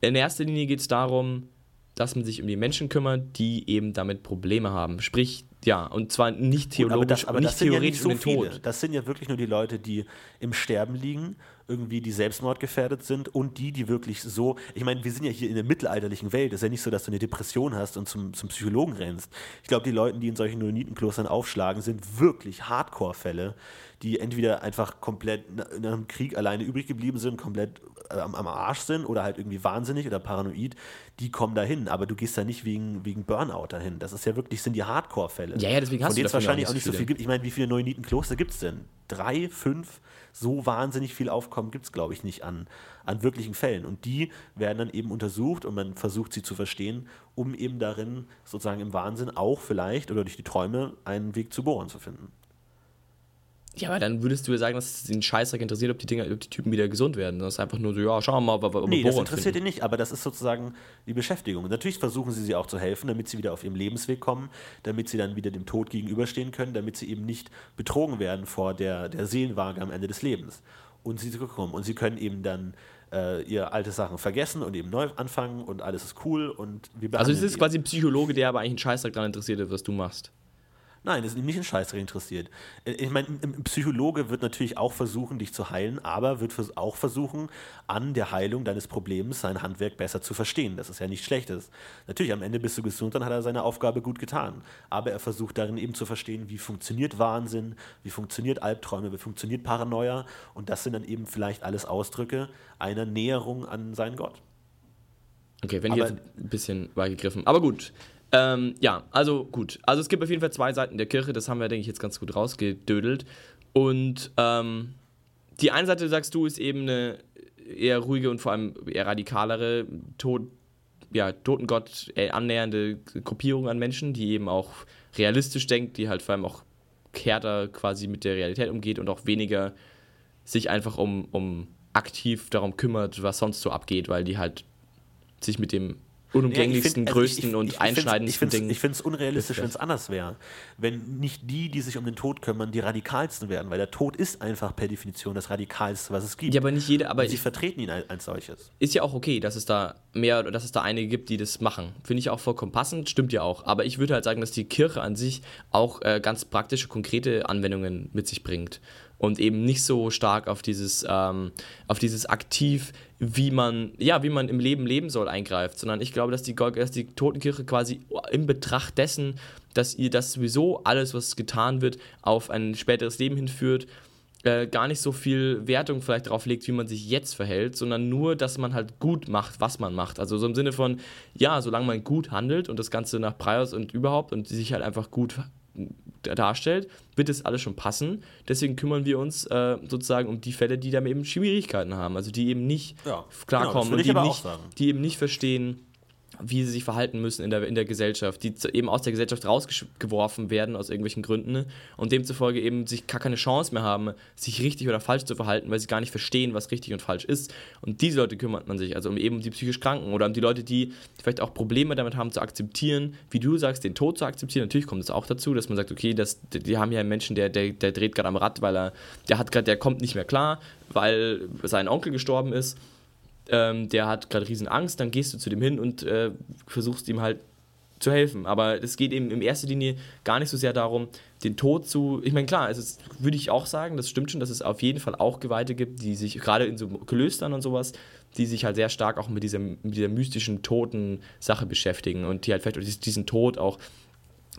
in erster Linie geht es darum, dass man sich um die Menschen kümmert, die eben damit Probleme haben. Sprich, ja, und zwar nicht theologisch, aber das, aber nicht das sind ja nicht theoretisch so viele. Tod. Das sind ja wirklich nur die Leute, die im Sterben liegen, irgendwie die selbstmordgefährdet sind und die, die wirklich so. Ich meine, wir sind ja hier in der mittelalterlichen Welt. Es ist ja nicht so, dass du eine Depression hast und zum, zum Psychologen rennst. Ich glaube, die Leute, die in solchen Mennonitenklostern aufschlagen, sind wirklich Hardcore-Fälle, die entweder einfach komplett na- in einem Krieg alleine übrig geblieben sind, komplett am, am Arsch sind oder halt irgendwie wahnsinnig oder paranoid. Die kommen dahin, aber du gehst da nicht wegen, wegen Burnout dahin. Das ist ja wirklich, sind die Hardcore-Fälle. Ja, ja, deswegen hast Von du denen es wahrscheinlich auch nicht so viel viele. gibt. Ich meine, wie viele Mennonitenkloster gibt es denn? Drei, fünf? So wahnsinnig viel Aufkommen gibt es, glaube ich, nicht an, an wirklichen Fällen. Und die werden dann eben untersucht und man versucht sie zu verstehen, um eben darin sozusagen im Wahnsinn auch vielleicht oder durch die Träume einen Weg zu bohren zu finden. Ja, aber dann würdest du ja sagen, dass es den Scheißdreck interessiert, ob die Dinger, ob die Typen wieder gesund werden. Das ist einfach nur so, ja, schauen wir mal, ob wir Nee, das interessiert finden. ihn nicht, aber das ist sozusagen die Beschäftigung. Und natürlich versuchen sie sie auch zu helfen, damit sie wieder auf ihrem Lebensweg kommen, damit sie dann wieder dem Tod gegenüberstehen können, damit sie eben nicht betrogen werden vor der, der Seelenwaage am Ende des Lebens. Und sie kommen. Und sie können eben dann äh, ihr alte Sachen vergessen und eben neu anfangen und alles ist cool und wir Also es ist quasi ein Psychologe, der aber eigentlich einen Scheißdreck daran interessiert, was du machst. Nein, das ist ihm nicht in Scheißdreck interessiert. Äh, Ich meine, ein ein Psychologe wird natürlich auch versuchen, dich zu heilen, aber wird auch versuchen, an der Heilung deines Problems sein Handwerk besser zu verstehen. Das ist ja nichts Schlechtes. Natürlich, am Ende bist du gesund, dann hat er seine Aufgabe gut getan. Aber er versucht darin eben zu verstehen, wie funktioniert Wahnsinn, wie funktioniert Albträume, wie funktioniert Paranoia. Und das sind dann eben vielleicht alles Ausdrücke einer Näherung an seinen Gott. Okay, wenn ich Aber- jetzt ein bisschen weit gegriffen. Aber gut. Ähm, ja, also gut. Also es gibt auf jeden Fall zwei Seiten der Kirche, das haben wir, denke ich, jetzt ganz gut rausgedödelt. Und ähm, die eine Seite, sagst du, ist eben eine eher ruhige und vor allem eher radikalere, Tod, ja, Totengott äh, annähernde Gruppierung an Menschen, die eben auch realistisch denkt, die halt vor allem auch härter quasi mit der Realität umgeht und auch weniger sich einfach um, um aktiv darum kümmert, was sonst so abgeht, weil die halt sich mit dem unumgänglichsten, ich find- also größten ich- ich- und ich einschneidendsten Ich finde Dingen. es unrealistisch, ist wenn es anders wäre. Wenn nicht die, die sich um den Tod kümmern, die radikalsten werden, weil der Tod ist einfach per Definition das Radikalste, was es gibt. Ja, aber nicht jeder, aber Und sie vertreten ihn als, als solches. ist ja auch okay, dass es da mehr oder dass es da einige gibt, die das machen. Finde ich auch vollkommen passend, stimmt ja auch. Aber ich würde halt sagen, dass die Kirche an sich auch äh, ganz praktische, konkrete Anwendungen mit sich bringt. Und eben nicht so stark auf dieses, ähm, auf dieses aktiv, wie man, ja, wie man im Leben leben soll, eingreift, sondern ich glaube, dass die, dass die Totenkirche quasi im Betracht dessen, dass ihr das sowieso alles, was getan wird, auf ein späteres Leben hinführt, äh, gar nicht so viel Wertung vielleicht darauf legt, wie man sich jetzt verhält, sondern nur, dass man halt gut macht, was man macht. Also so im Sinne von, ja, solange man gut handelt und das Ganze nach Preis und überhaupt und sich halt einfach gut darstellt, wird es alles schon passen. Deswegen kümmern wir uns äh, sozusagen um die Fälle, die damit eben Schwierigkeiten haben, also die eben nicht Ja, klarkommen genau, das und die, auch nicht, die eben nicht verstehen, wie sie sich verhalten müssen in der, in der Gesellschaft, die eben aus der Gesellschaft rausgeworfen werden aus irgendwelchen Gründen ne? und demzufolge eben sich gar keine Chance mehr haben, sich richtig oder falsch zu verhalten, weil sie gar nicht verstehen, was richtig und falsch ist. Und diese Leute kümmert man sich, also um eben die psychisch Kranken oder um die Leute, die vielleicht auch Probleme damit haben zu akzeptieren, wie du sagst, den Tod zu akzeptieren. Natürlich kommt es auch dazu, dass man sagt, okay, das, die haben ja einen Menschen, der, der, der dreht gerade am Rad, weil er, der hat gerade, der kommt nicht mehr klar, weil sein Onkel gestorben ist ähm, der hat gerade riesen Angst, dann gehst du zu dem hin und äh, versuchst ihm halt zu helfen. Aber es geht eben in erster Linie gar nicht so sehr darum, den Tod zu. Ich meine, klar, es würde ich auch sagen, das stimmt schon, dass es auf jeden Fall auch Geweihte gibt, die sich gerade in so Klöstern und sowas, die sich halt sehr stark auch mit dieser, mit dieser mystischen toten Sache beschäftigen und die halt vielleicht diesen Tod auch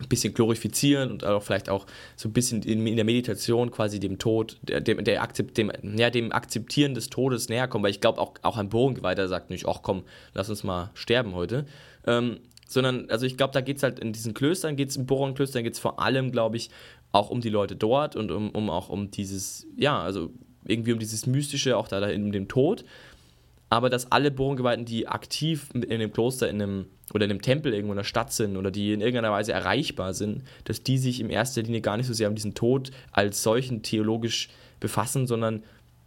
ein bisschen glorifizieren und auch vielleicht auch so ein bisschen in, in der Meditation quasi dem Tod, dem, der Akzept, dem, ja, dem Akzeptieren des Todes näher kommen, weil ich glaube auch, auch ein Bogengeweihter sagt nicht, ach komm, lass uns mal sterben heute. Ähm, sondern, also ich glaube, da geht es halt in diesen Klöstern, geht es in Boron-Klöstern, geht es vor allem, glaube ich, auch um die Leute dort und um, um auch um dieses, ja, also irgendwie um dieses Mystische, auch da in dem Tod aber dass alle Borengeweihten, die aktiv in einem Kloster in einem, oder in einem Tempel irgendwo in der Stadt sind oder die in irgendeiner Weise erreichbar sind, dass die sich in erster Linie gar nicht so sehr um diesen Tod als solchen theologisch befassen, sondern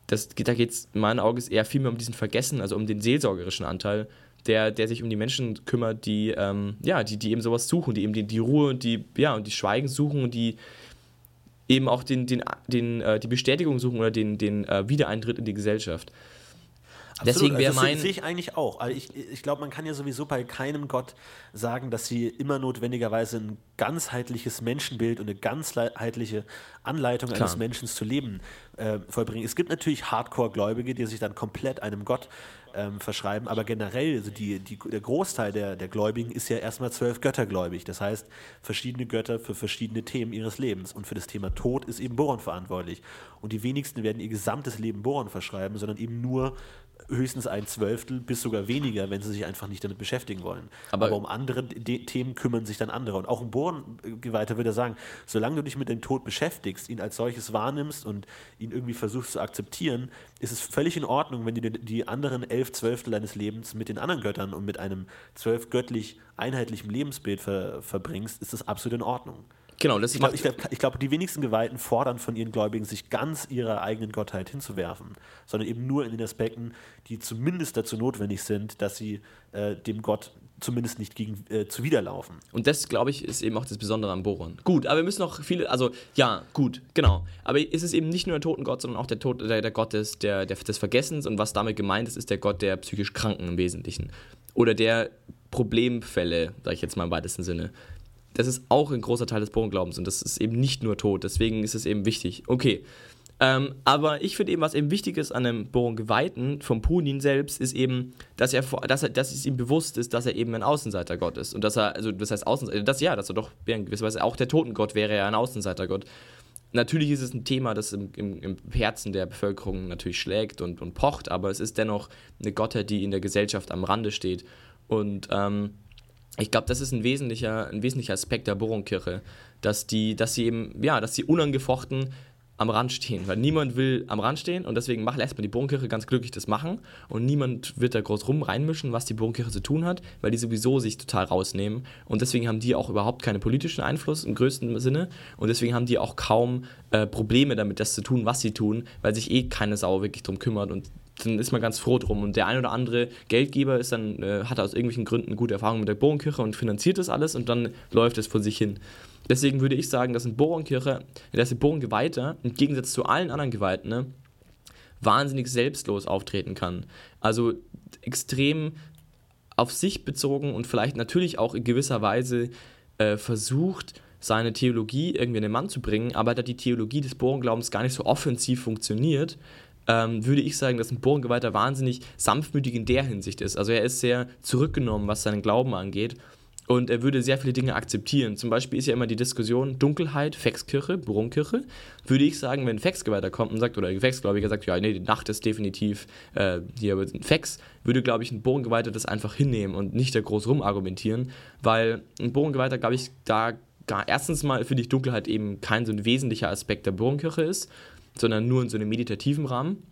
das, da geht es in meinen Augen eher viel mehr um diesen Vergessen, also um den seelsorgerischen Anteil, der, der sich um die Menschen kümmert, die, ähm, ja, die, die eben sowas suchen, die eben die, die Ruhe und die, ja, und die Schweigen suchen und die eben auch den, den, den, äh, die Bestätigung suchen oder den, den äh, Wiedereintritt in die Gesellschaft. Deswegen wäre also das mein. sehe ich eigentlich auch. Also ich ich glaube, man kann ja sowieso bei keinem Gott sagen, dass sie immer notwendigerweise ein ganzheitliches Menschenbild und eine ganzheitliche Anleitung Klar. eines Menschen zu leben äh, vollbringen. Es gibt natürlich Hardcore-Gläubige, die sich dann komplett einem Gott ähm, verschreiben, aber generell, also die, die, der Großteil der, der Gläubigen ist ja erstmal zwölf Götter gläubig. Das heißt, verschiedene Götter für verschiedene Themen ihres Lebens. Und für das Thema Tod ist eben Boron verantwortlich. Und die wenigsten werden ihr gesamtes Leben Boron verschreiben, sondern eben nur höchstens ein Zwölftel bis sogar weniger, wenn sie sich einfach nicht damit beschäftigen wollen. Aber- Aber, um andere De Themen kümmern sich dann andere. Und auch ein Bohrengeweihter würde sagen, solange du dich mit dem Tod beschäftigst, ihn als solches wahrnimmst und ihn irgendwie versuchst zu akzeptieren, ist es völlig in Ordnung, wenn du die- die anderen elf Zwölftel deines Lebens mit den anderen Göttern und mit einem zwölf göttlich einheitlichen Lebensbild ver verbringst, ist das absolut in Ordnung. Genau, das ich glaube, glaub, glaub, die wenigsten Geweihten fordern von ihren Gläubigen, sich ganz ihrer eigenen Gottheit hinzuwerfen, sondern eben nur in den Aspekten, die zumindest dazu notwendig sind, dass sie äh, dem Gott zumindest nicht gegen äh, zuwiderlaufen. Und das, glaube ich, ist eben auch das Besondere am Boron. Gut, aber wir müssen noch viele, also ja, gut, genau. Aber es ist eben nicht nur der Totengott, sondern auch der, Tod, der, der Gott des, der, der, des Vergessens und was damit gemeint ist, ist der Gott der psychisch Kranken im Wesentlichen. Oder der Problemfälle, sage ich jetzt mal im weitesten Sinne. Das ist auch ein großer Teil des Borenglaubens und das ist eben nicht nur Tod, deswegen ist es eben wichtig. Okay, ähm, aber ich finde eben, was eben wichtig ist an einem Boron-Geweihten vom Punin selbst, ist eben, dass er, dass er, dass es ihm bewusst ist, dass er eben ein Außenseitergott ist. Und dass er, also das heißt Außenseiter, das ja, dass er doch in gewisser Weise auch der Totengott wäre ja ein Außenseitergott. Natürlich ist es ein Thema, das im, im, im Herzen der Bevölkerung natürlich schlägt und, und pocht, aber es ist dennoch eine Gottheit, die in der Gesellschaft am Rande steht. Und ähm, ich glaube, das ist ein wesentlicher, ein wesentlicher Aspekt der Boron-Kirche, dass die, dass sie eben, ja, dass sie unangefochten am Rand stehen, weil niemand will am Rand stehen und deswegen macht erstmal die Burgenkirche ganz glücklich das machen und niemand wird da groß rum reinmischen, was die Burgenkirche zu tun hat, weil die sowieso sich total rausnehmen und deswegen haben die auch überhaupt keinen politischen Einfluss im größten Sinne und deswegen haben die auch kaum äh, Probleme damit, das zu tun, was sie tun, weil sich eh keine Sau wirklich drum kümmert und dann ist man ganz froh drum. Und der ein oder andere Geldgeber ist dann, äh, hat aus irgendwelchen Gründen gute Erfahrungen mit der Bohrenkirche und finanziert das alles und dann läuft es vor sich hin. Deswegen würde ich sagen, dass ein Bohrenkirche, dass ein Bohrengeweihter im Gegensatz zu allen anderen Geweihten ne, wahnsinnig selbstlos auftreten kann. Also extrem auf sich bezogen und vielleicht natürlich auch in gewisser Weise äh, versucht, seine Theologie irgendwie in den Mann zu bringen, aber da die Theologie des Bohrenglaubens gar nicht so offensiv funktioniert, ähm, würde ich sagen, dass ein Bohrengeweihter wahnsinnig sanftmütig in der Hinsicht ist. Also er ist sehr zurückgenommen, was seinen Glauben angeht. Und er würde sehr viele Dinge akzeptieren. Zum Beispiel ist ja immer die Diskussion Dunkelheit, Fexkirche, Bohrenkirche. Würde ich sagen, wenn ein Fexgeweihter kommt und sagt, oder ein Fexgläubiger sagt, ja, nee, die Nacht ist definitiv äh, hier ein Fex, würde, glaube ich, ein Bohrengeweihter das einfach hinnehmen und nicht da groß rumargumentieren, weil ein Bohrengeweihter, glaube ich, da erstens mal finde ich Dunkelheit eben kein so ein wesentlicher Aspekt der Bohrenkirche ist sondern nur in so einem meditativen Rahmen.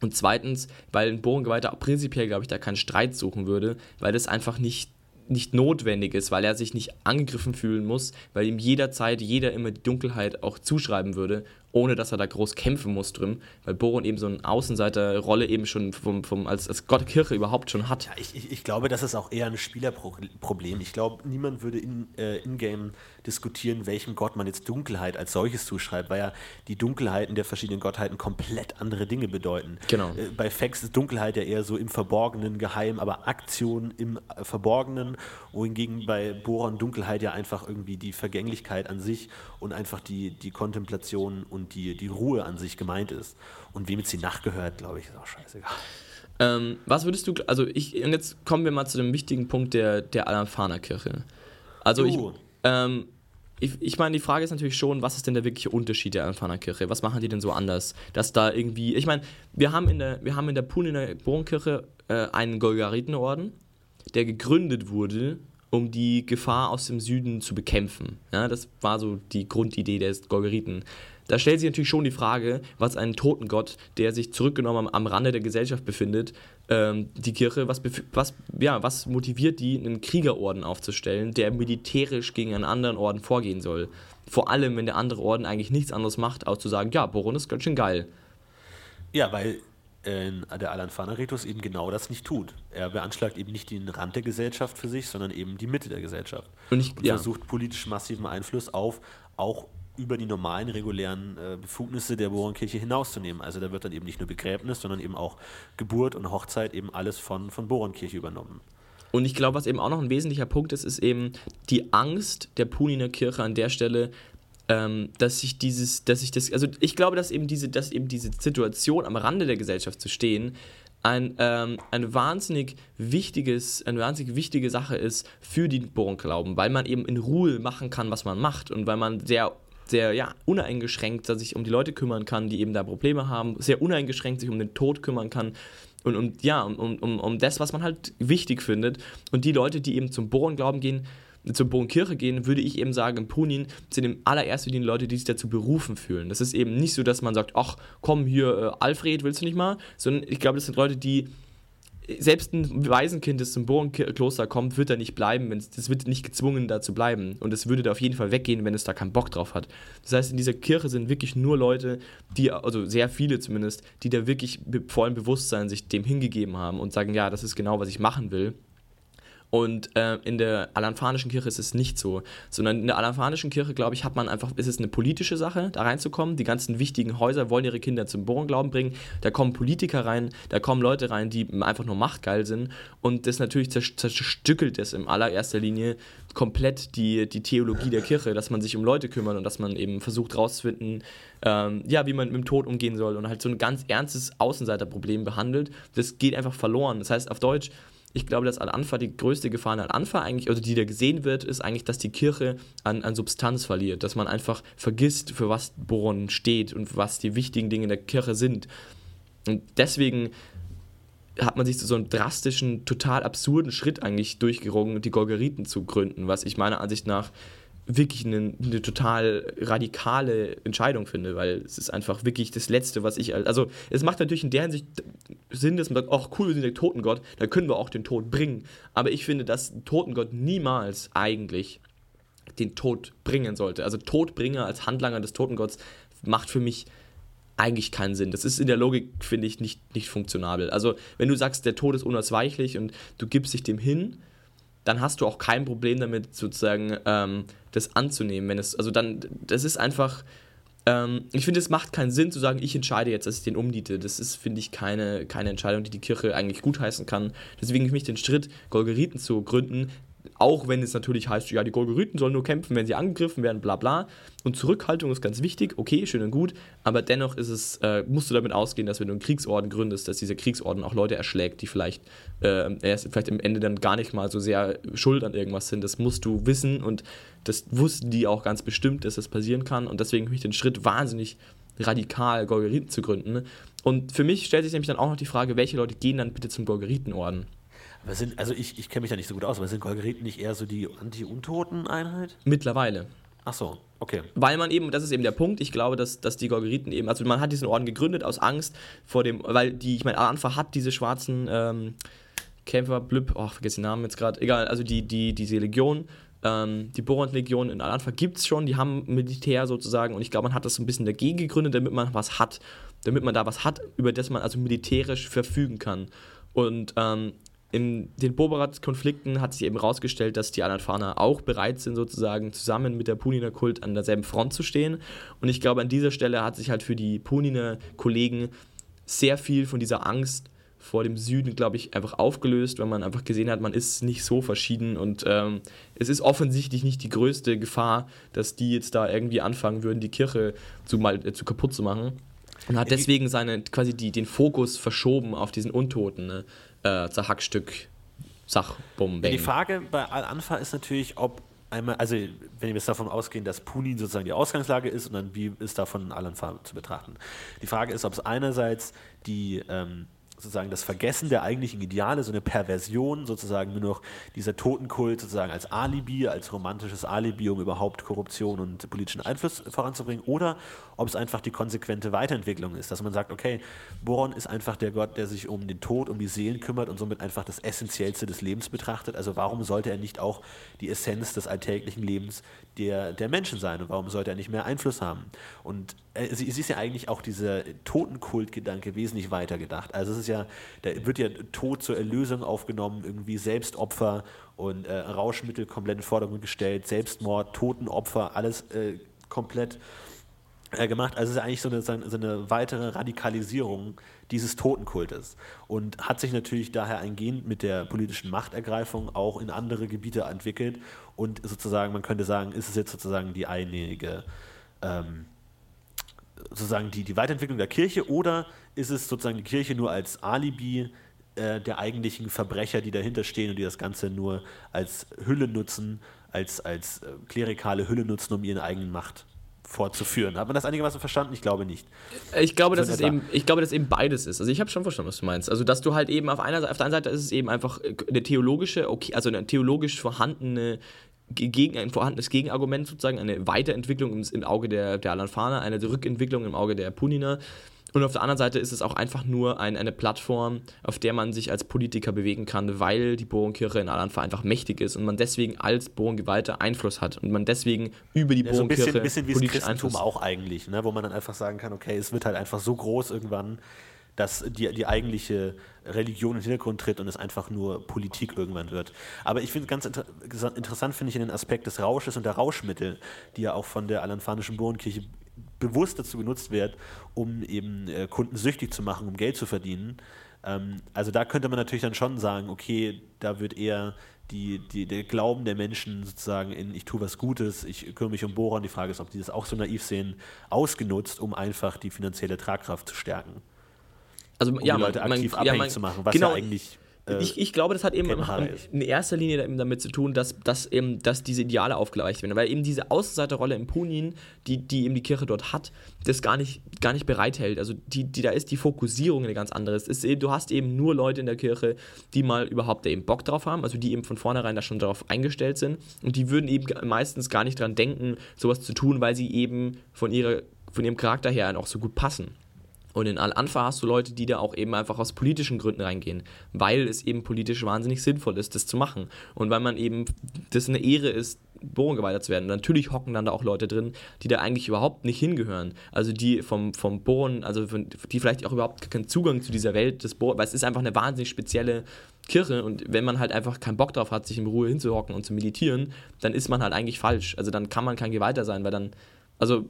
Und zweitens, weil ein Bohrengeweihter prinzipiell, glaube ich, da keinen Streit suchen würde, weil das einfach nicht, nicht notwendig ist, weil er sich nicht angegriffen fühlen muss, weil ihm jederzeit jeder immer die Dunkelheit auch zuschreiben würde ohne dass er da groß kämpfen muss drin, weil Boron eben so eine Außenseiterrolle eben schon vom, vom, als, als Gott Kirche überhaupt schon hat. Ja, ich, ich, ich, glaube, das ist auch eher ein Spielerproblem. Ich glaube, niemand würde in, äh, in-game diskutieren, welchem Gott man jetzt Dunkelheit als solches zuschreibt, weil ja die Dunkelheiten der verschiedenen Gottheiten komplett andere Dinge bedeuten. Genau. Äh, bei Fex ist Dunkelheit ja eher so im Verborgenen, geheim, aber Aktion im Verborgenen, wohingegen bei Boron Dunkelheit ja einfach irgendwie die Vergänglichkeit an sich und einfach die, die Kontemplation und die, die Ruhe an sich gemeint ist. Und wem jetzt die Nacht gehört, glaube ich, ist auch scheißegal. Ähm, was würdest du, also ich, und jetzt kommen wir mal zu dem wichtigen Punkt der, der Alanfana-Kirche. Also ich, ähm, ich, ich meine, die Frage ist natürlich schon, was ist denn der wirkliche Unterschied der Alanfana-Kirche? Was machen die denn so anders? Dass da irgendwie, ich meine, wir haben in der, wir haben in der Puniner Bohrenkirche äh, einen Golgaritenorden, der gegründet wurde, um die Gefahr aus dem Süden zu bekämpfen. Ja, das war so die Grundidee des Golgariten. Da stellt sich natürlich schon die Frage, was ein Totengott, der sich zurückgenommen am, am Rande der Gesellschaft befindet, ähm, die Kirche, was, was, ja, was motiviert die, einen Kriegerorden aufzustellen, der militärisch gegen einen anderen Orden vorgehen soll? Vor allem, wenn der andere Orden eigentlich nichts anderes macht, als zu sagen, ja, Boron ist ganz schön geil. Ja, weil äh, der Alan Fanaritus eben genau das nicht tut. Er beanschlagt eben nicht den Rand der Gesellschaft für sich, sondern eben die Mitte der Gesellschaft. Und, ich, und versucht politisch massiven Einfluss auf auch über die normalen, regulären äh, Befugnisse der Bohrenkirche hinauszunehmen. Also da wird dann eben nicht nur Begräbnis, sondern eben auch Geburt und Hochzeit eben alles von, von Bohrenkirche übernommen. Und ich glaube, was eben auch noch ein wesentlicher Punkt ist, ist eben die Angst der Puniner Kirche an der Stelle, ähm, dass sich dieses, dass sich das, also ich glaube, dass eben diese, dass eben diese Situation am Rande der Gesellschaft zu stehen, ein, ähm, ein wahnsinnig wichtiges, eine wahnsinnig wichtige Sache ist für die Bohrenglauben, weil man eben in Ruhe machen kann, was man macht und weil man sehr sehr ja, uneingeschränkt sich um die Leute kümmern kann, die eben da Probleme haben, sehr uneingeschränkt sich um den Tod kümmern kann und, und ja, um, um, um das, was man halt wichtig findet. Und die Leute, die eben zum Bohrenglauben gehen, zur Bohrenkirche gehen, würde ich eben sagen, in Punin sind im allerersten die Leute, die sich dazu berufen fühlen. Das ist eben nicht so, dass man sagt, ach komm hier, äh, Alfred, willst du nicht mal? Sondern ich glaube, das sind Leute, die selbst ein Waisenkind, das zum Bohrenkloster kommt, wird da nicht bleiben, es wird nicht gezwungen, da zu bleiben. Und es würde da auf jeden Fall weggehen, wenn es da keinen Bock drauf hat. Das heißt, in dieser Kirche sind wirklich nur Leute, die, also sehr viele zumindest, die da wirklich mit vollem Bewusstsein sich dem hingegeben haben und sagen, ja, das ist genau, was ich machen will. Und äh, in der alanfanischen Kirche ist es nicht so, sondern in der alanfanischen Kirche, glaube ich, hat man einfach, ist es eine politische Sache, da reinzukommen. Die ganzen wichtigen Häuser wollen ihre Kinder zum Bohrenglauben bringen. Da kommen Politiker rein, da kommen Leute rein, die einfach nur machtgeil sind. Und das natürlich zerstückelt es in allererster Linie komplett die, die Theologie der Kirche, dass man sich um Leute kümmert und dass man eben versucht rauszufinden, ähm, ja, wie man mit dem Tod umgehen soll und halt so ein ganz ernstes Außenseiterproblem behandelt. Das geht einfach verloren. Das heißt auf Deutsch, ich glaube, dass Al-Anfa die größte Gefahr an Al-Anfa eigentlich, oder die da gesehen wird, ist eigentlich, dass die Kirche an, an Substanz verliert, dass man einfach vergisst, für was Boron steht und was die wichtigen Dinge in der Kirche sind. Und deswegen hat man sich zu so einem drastischen, total absurden Schritt eigentlich durchgerungen, die Gorgeriten zu gründen, was ich meiner Ansicht nach wirklich eine, eine, total radikale Entscheidung finde, weil es ist einfach wirklich das Letzte, was ich. Also, es macht natürlich in der Hinsicht Sinn, dass man sagt, ach cool, wir sind der Totengott, da können wir auch den Tod bringen. Aber ich finde, dass ein Totengott niemals eigentlich den Tod bringen sollte. Also, Todbringer als Handlanger des Totengotts macht für mich eigentlich keinen Sinn. Das ist in der Logik, finde ich, nicht, nicht funktionabel. Also, wenn du sagst, der Tod ist unausweichlich und du gibst dich dem hin, dann hast du auch kein Problem damit, sozusagen ähm, das anzunehmen. Wenn es, also dann, das ist einfach, ähm, ich finde, es macht keinen Sinn zu sagen, ich entscheide jetzt, dass ich den umniete. Das ist, finde ich, keine, keine Entscheidung, die die Kirche eigentlich gutheißen kann. Deswegen ich mich den Schritt, Golgeriten zu gründen, auch wenn es natürlich heißt, ja, die Golgoriten sollen nur kämpfen, wenn sie angegriffen werden, bla bla. Und Zurückhaltung ist ganz wichtig, okay, schön und gut, aber dennoch ist es, äh, musst du damit ausgehen, dass wenn du einen Kriegsorden gründest, dass dieser Kriegsorden auch Leute erschlägt, die vielleicht äh, erst vielleicht am Ende dann gar nicht mal so sehr schuld an irgendwas sind. Das musst du wissen und das wussten die auch ganz bestimmt, dass das passieren kann. Und deswegen habe ich den Schritt wahnsinnig radikal, Golgeriten zu gründen. Und für mich stellt sich nämlich dann auch noch die Frage, welche Leute gehen dann bitte zum Golgeritenorden? Aber sind, also ich, ich kenne mich da nicht so gut aus, aber sind Golgeriten nicht eher so die Anti-Untoten-Einheit? Mittlerweile. Ach so, okay. Weil man eben, das ist eben der Punkt, ich glaube, dass, dass die Gorgeriten eben, also man hat diesen Orden gegründet aus Angst vor dem, weil die, ich meine, Anfa hat diese schwarzen ähm, Kämpfer, Blüb, oh, vergesse den Namen jetzt gerade, egal, also die, die, diese Legion, ähm, die Borant-Legion in Al-Anfa gibt es schon, die haben Militär sozusagen und ich glaube, man hat das so ein bisschen dagegen gegründet, damit man was hat, damit man da was hat, über das man also militärisch verfügen kann. Und ähm, in den Boberat-Konflikten hat sich eben herausgestellt, dass die Anatfaner auch bereit sind, sozusagen zusammen mit der Puniner-Kult an derselben Front zu stehen. Und ich glaube, an dieser Stelle hat sich halt für die Puniner-Kollegen sehr viel von dieser Angst vor dem Süden, glaube ich, einfach aufgelöst, weil man einfach gesehen hat, man ist nicht so verschieden und ähm, es ist offensichtlich nicht die größte Gefahr, dass die jetzt da irgendwie anfangen würden, die Kirche zu, mal, äh, zu kaputt zu machen. Und hat deswegen seine, quasi die, den Fokus verschoben auf diesen Untoten. Ne? Äh, Zerhackstück, Sachbomben. Ja, die Frage bei Al-Anfa ist natürlich, ob einmal, also wenn wir jetzt davon ausgehen, dass Punin sozusagen die Ausgangslage ist und dann wie ist davon Al-Anfa zu betrachten. Die Frage ist, ob es einerseits die ähm, sozusagen das Vergessen der eigentlichen Ideale, so eine Perversion, sozusagen nur noch dieser Totenkult sozusagen als Alibi, als romantisches Alibi, um überhaupt Korruption und politischen Einfluss voranzubringen, oder ob es einfach die konsequente Weiterentwicklung ist, dass man sagt, okay, Boron ist einfach der Gott, der sich um den Tod, um die Seelen kümmert und somit einfach das Essentiellste des Lebens betrachtet. Also warum sollte er nicht auch die Essenz des alltäglichen Lebens der, der Menschen sein und warum sollte er nicht mehr Einfluss haben? Und es ist ja eigentlich auch dieser Totenkultgedanke wesentlich weiter gedacht. Also es ist ja, da wird ja Tod zur Erlösung aufgenommen, irgendwie Selbstopfer und äh, Rauschmittel komplett in Forderung gestellt, Selbstmord, Totenopfer, alles äh, komplett äh, gemacht. Also es ist eigentlich so eine, so eine weitere Radikalisierung dieses Totenkultes und hat sich natürlich daher eingehend mit der politischen Machtergreifung auch in andere Gebiete entwickelt und sozusagen, man könnte sagen, ist es jetzt sozusagen die einige ähm, sozusagen die, die Weiterentwicklung der Kirche oder ist es sozusagen die Kirche nur als Alibi äh, der eigentlichen Verbrecher, die dahinter stehen und die das Ganze nur als Hülle nutzen, als, als äh, klerikale Hülle nutzen, um ihren eigenen Macht fortzuführen. Hat man das einigermaßen verstanden? Ich glaube nicht. Ich glaube, dass es eben, ich glaube, dass eben beides ist. Also ich habe schon verstanden, was du meinst. Also dass du halt eben auf einer auf der einen Seite ist es eben einfach eine theologische, okay, also eine theologisch vorhandene gegen ein vorhandenes Gegenargument sozusagen, eine Weiterentwicklung im, im Auge der, der Alanfaner, eine Rückentwicklung im Auge der Punina. Und auf der anderen Seite ist es auch einfach nur ein, eine Plattform, auf der man sich als Politiker bewegen kann, weil die Bohrenkirche in Al-Anfa einfach mächtig ist und man deswegen als Bohrengeweihter Einfluss hat und man deswegen über die Ja, so ein bisschen, Bohrenkirche bisschen wie das Christentum auch eigentlich, ne? wo man dann einfach sagen kann, okay, es wird halt einfach so groß irgendwann, dass die, die eigentliche Religion in den Hintergrund tritt und es einfach nur Politik irgendwann wird. Aber ich finde ganz inter interessant, finde ich den Aspekt des Rausches und der Rauschmittel, die ja auch von der alanfanischen Bohrenkirche bewusst dazu genutzt wird, um eben äh, Kunden süchtig zu machen, um Geld zu verdienen. Ähm, also da könnte man natürlich dann schon sagen, okay, da wird eher die, die, der Glauben der Menschen sozusagen in ich tue was Gutes, ich kümmere mich um Bohrer. Die Frage ist, ob die das auch so naiv sehen, ausgenutzt, um einfach die finanzielle Tragkraft zu stärken. Also Um ja, die Leute man, aktiv man, abhängig ja, man, zu machen, was genau, ja eigentlich äh, ich, ich glaube, das hat eben in, in erster Linie damit zu tun, dass, dass, eben, dass diese Ideale aufgeweicht werden. Weil eben diese Außenseiterrolle im Punin, die, die eben die Kirche dort hat, das gar nicht, gar nicht bereithält. Also die, die, da ist die Fokussierung eine ganz andere. Es ist eben, du hast eben nur Leute in der Kirche, die mal überhaupt eben Bock drauf haben, also die eben von vornherein da schon darauf eingestellt sind. Und die würden eben meistens gar nicht dran denken, sowas zu tun, weil sie eben von, ihrer, von ihrem Charakter her auch so gut passen. Und in Al-Anfa hast du Leute, die da auch eben einfach aus politischen Gründen reingehen, weil es eben politisch wahnsinnig sinnvoll ist, das zu machen. Und weil man eben, das eine Ehre ist, Bohrengeweiht zu werden. Und natürlich hocken dann da auch Leute drin, die da eigentlich überhaupt nicht hingehören. Also die vom, vom Bohren, also von, die vielleicht auch überhaupt keinen Zugang zu dieser Welt des Bohrens, weil es ist einfach eine wahnsinnig spezielle Kirche und wenn man halt einfach keinen Bock drauf hat, sich in Ruhe hinzuhocken und zu meditieren, dann ist man halt eigentlich falsch. Also dann kann man kein Geweihter sein, weil dann, also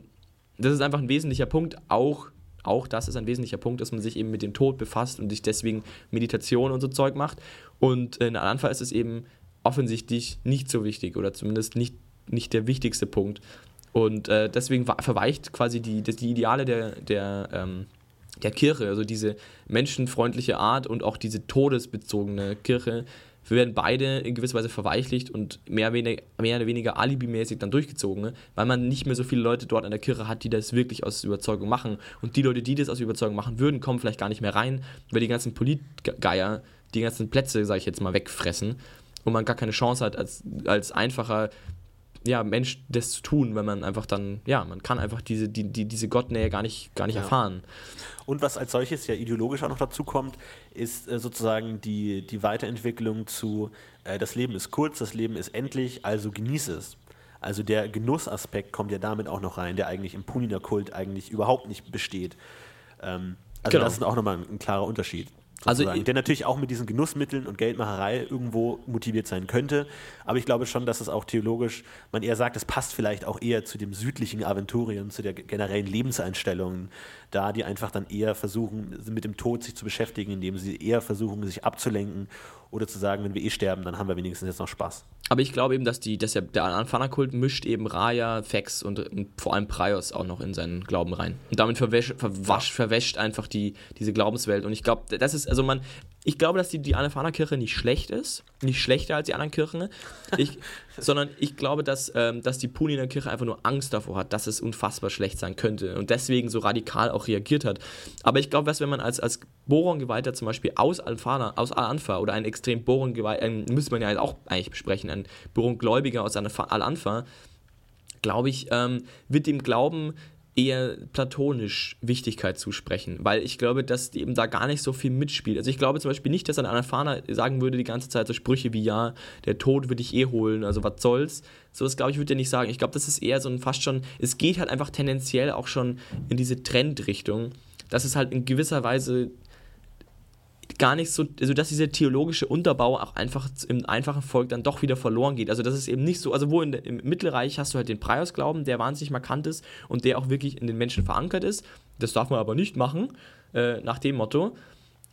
das ist einfach ein wesentlicher Punkt, auch auch das ist ein wesentlicher Punkt, dass man sich eben mit dem Tod befasst und sich deswegen Meditation und so Zeug macht. Und in Al-Anfa ist es eben offensichtlich nicht so wichtig oder zumindest nicht, nicht der wichtigste Punkt. Und äh, deswegen verweicht quasi die, die Ideale der, der, ähm, der Kirche, also diese menschenfreundliche Art und auch diese todesbezogene Kirche, werden beide in gewisser Weise verweichlicht und mehr, wenig, mehr oder weniger alibimäßig dann durchgezogen, ne? weil man nicht mehr so viele Leute dort an der Kirche hat, die das wirklich aus Überzeugung machen. Und die Leute, die das aus Überzeugung machen würden, kommen vielleicht gar nicht mehr rein, weil die ganzen Politgeier die ganzen Plätze, sage ich jetzt mal, wegfressen und man gar keine Chance hat, als, als einfacher ja, Mensch das zu tun, wenn man einfach dann, ja, man kann einfach diese, die, die, diese Gottnähe gar nicht, gar nicht Ja. erfahren. Und was als solches ja ideologisch auch noch dazu kommt, ist äh, sozusagen die, die Weiterentwicklung zu, äh, das Leben ist kurz, das Leben ist endlich, also genieße es. Also der Genussaspekt kommt ja damit auch noch rein, der eigentlich im Punina-Kult eigentlich überhaupt nicht besteht. Ähm, also Genau. das ist auch nochmal ein, ein klarer Unterschied. Also sozusagen, ich- der natürlich auch mit diesen Genussmitteln und Geldmacherei irgendwo motiviert sein könnte. Aber ich glaube schon, dass es auch theologisch, man eher sagt, es passt vielleicht auch eher zu dem südlichen Aventurien, zu der generellen Lebenseinstellung, da die einfach dann eher versuchen, mit dem Tod sich zu beschäftigen, indem sie eher versuchen, sich abzulenken oder zu sagen, wenn wir eh sterben, dann haben wir wenigstens jetzt noch Spaß. Aber ich glaube eben, dass, die, dass der Anfana-Kult mischt eben Raya, Fex und, vor allem Praios auch noch in seinen Glauben rein. Und damit verwäsch, verwasch, verwäscht einfach die, diese Glaubenswelt. Und ich glaube, das ist, also man, ich glaube, dass die, die Anafana-Kirche nicht schlecht ist, nicht schlechter als die anderen Kirchen, ich, sondern ich glaube, dass, ähm, dass die Puniner Kirche einfach nur Angst davor hat, dass es unfassbar schlecht sein könnte und deswegen so radikal auch reagiert hat. Aber ich glaube, dass wenn man als, als Boron-Geweihter zum Beispiel aus Alfana, aus Al-Anfa oder ein extrem Boron-Geweihter, äh, müsste man ja auch eigentlich besprechen, ein Boron-Gläubiger aus Al-Anfa- Al-Anfa, glaube ich, ähm, wird dem Glauben eher platonisch Wichtigkeit zusprechen, weil ich glaube, dass eben da gar nicht so viel mitspielt. Also ich glaube zum Beispiel nicht, dass ein Anafana sagen würde die ganze Zeit so Sprüche wie ja, der Tod würde dich eh holen, also was soll's. So das glaube ich, würde er nicht sagen. Ich glaube, das ist eher so ein fast schon, es geht halt einfach tendenziell auch schon in diese Trendrichtung, dass es halt in gewisser Weise gar nicht so, also dass dieser theologische Unterbau auch einfach im einfachen Volk dann doch wieder verloren geht. Also das ist eben nicht so, also wo in, im Mittelreich hast du halt den Preios-Glauben, der wahnsinnig markant ist und der auch wirklich in den Menschen verankert ist. Das darf man aber nicht machen, äh, nach dem Motto.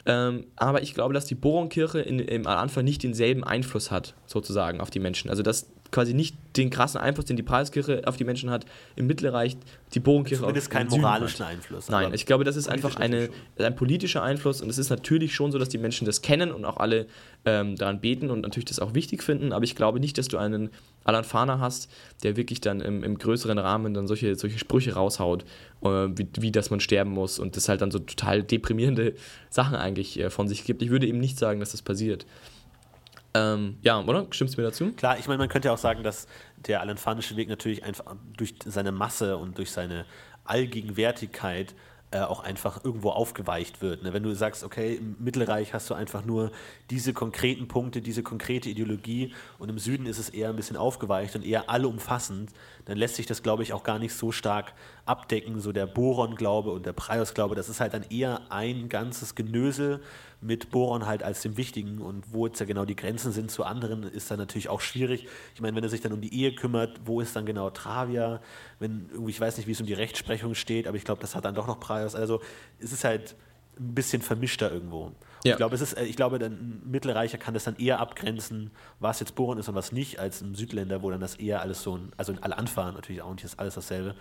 Ähm, aber ich glaube, dass die Boronkirche in, im Anfang nicht denselben Einfluss hat, sozusagen, auf die Menschen. Also dass quasi nicht den krassen Einfluss, den die Preiskirche auf die Menschen hat, im Mittelreich die Zumindest auf keinen im Süden hat. moralischen Einfluss. Nein, ich glaube, das ist einfach eine, ein politischer Einfluss und es ist natürlich schon so, dass die Menschen das kennen und auch alle ähm, daran beten und natürlich das auch wichtig finden, aber ich glaube nicht, dass du einen Alan Fana hast, der wirklich dann im, im größeren Rahmen dann solche, solche Sprüche raushaut, äh, wie, wie dass man sterben muss und das halt dann so total deprimierende Sachen eigentlich äh, von sich gibt. Ich würde eben nicht sagen, dass das passiert. Ähm, ja, oder? Stimmst du mir dazu? Klar, ich meine, man könnte ja auch sagen, dass der alanfanische Weg natürlich einfach durch seine Masse und durch seine Allgegenwärtigkeit äh, auch einfach irgendwo aufgeweicht wird. Ne? Wenn du sagst, okay, im Mittelreich hast du einfach nur diese konkreten Punkte, diese konkrete Ideologie und im Süden ist es eher ein bisschen aufgeweicht und eher allumfassend, dann lässt sich das, glaube ich, auch gar nicht so stark abdecken. So der Boron-Glaube und der Preios-Glaube, das ist halt dann eher ein ganzes Genösel mit Boron halt als dem Wichtigen und wo jetzt ja genau die Grenzen sind zu anderen, ist dann natürlich auch schwierig. Ich meine, wenn er sich dann um die Ehe kümmert, wo ist dann genau Travia? Wenn irgendwie, ich weiß nicht, wie es um die Rechtsprechung steht, aber ich glaube, das hat dann doch noch Preios. Also es ist halt ein bisschen vermischter irgendwo. Ja. Ich glaube, es ist, äh, ich glaube, ein Mittelreicher kann das dann eher abgrenzen, was jetzt Boron ist und was nicht, als ein Südländer, wo dann das eher alles so ein, also alle anfahren natürlich auch nicht, ist alles dasselbe,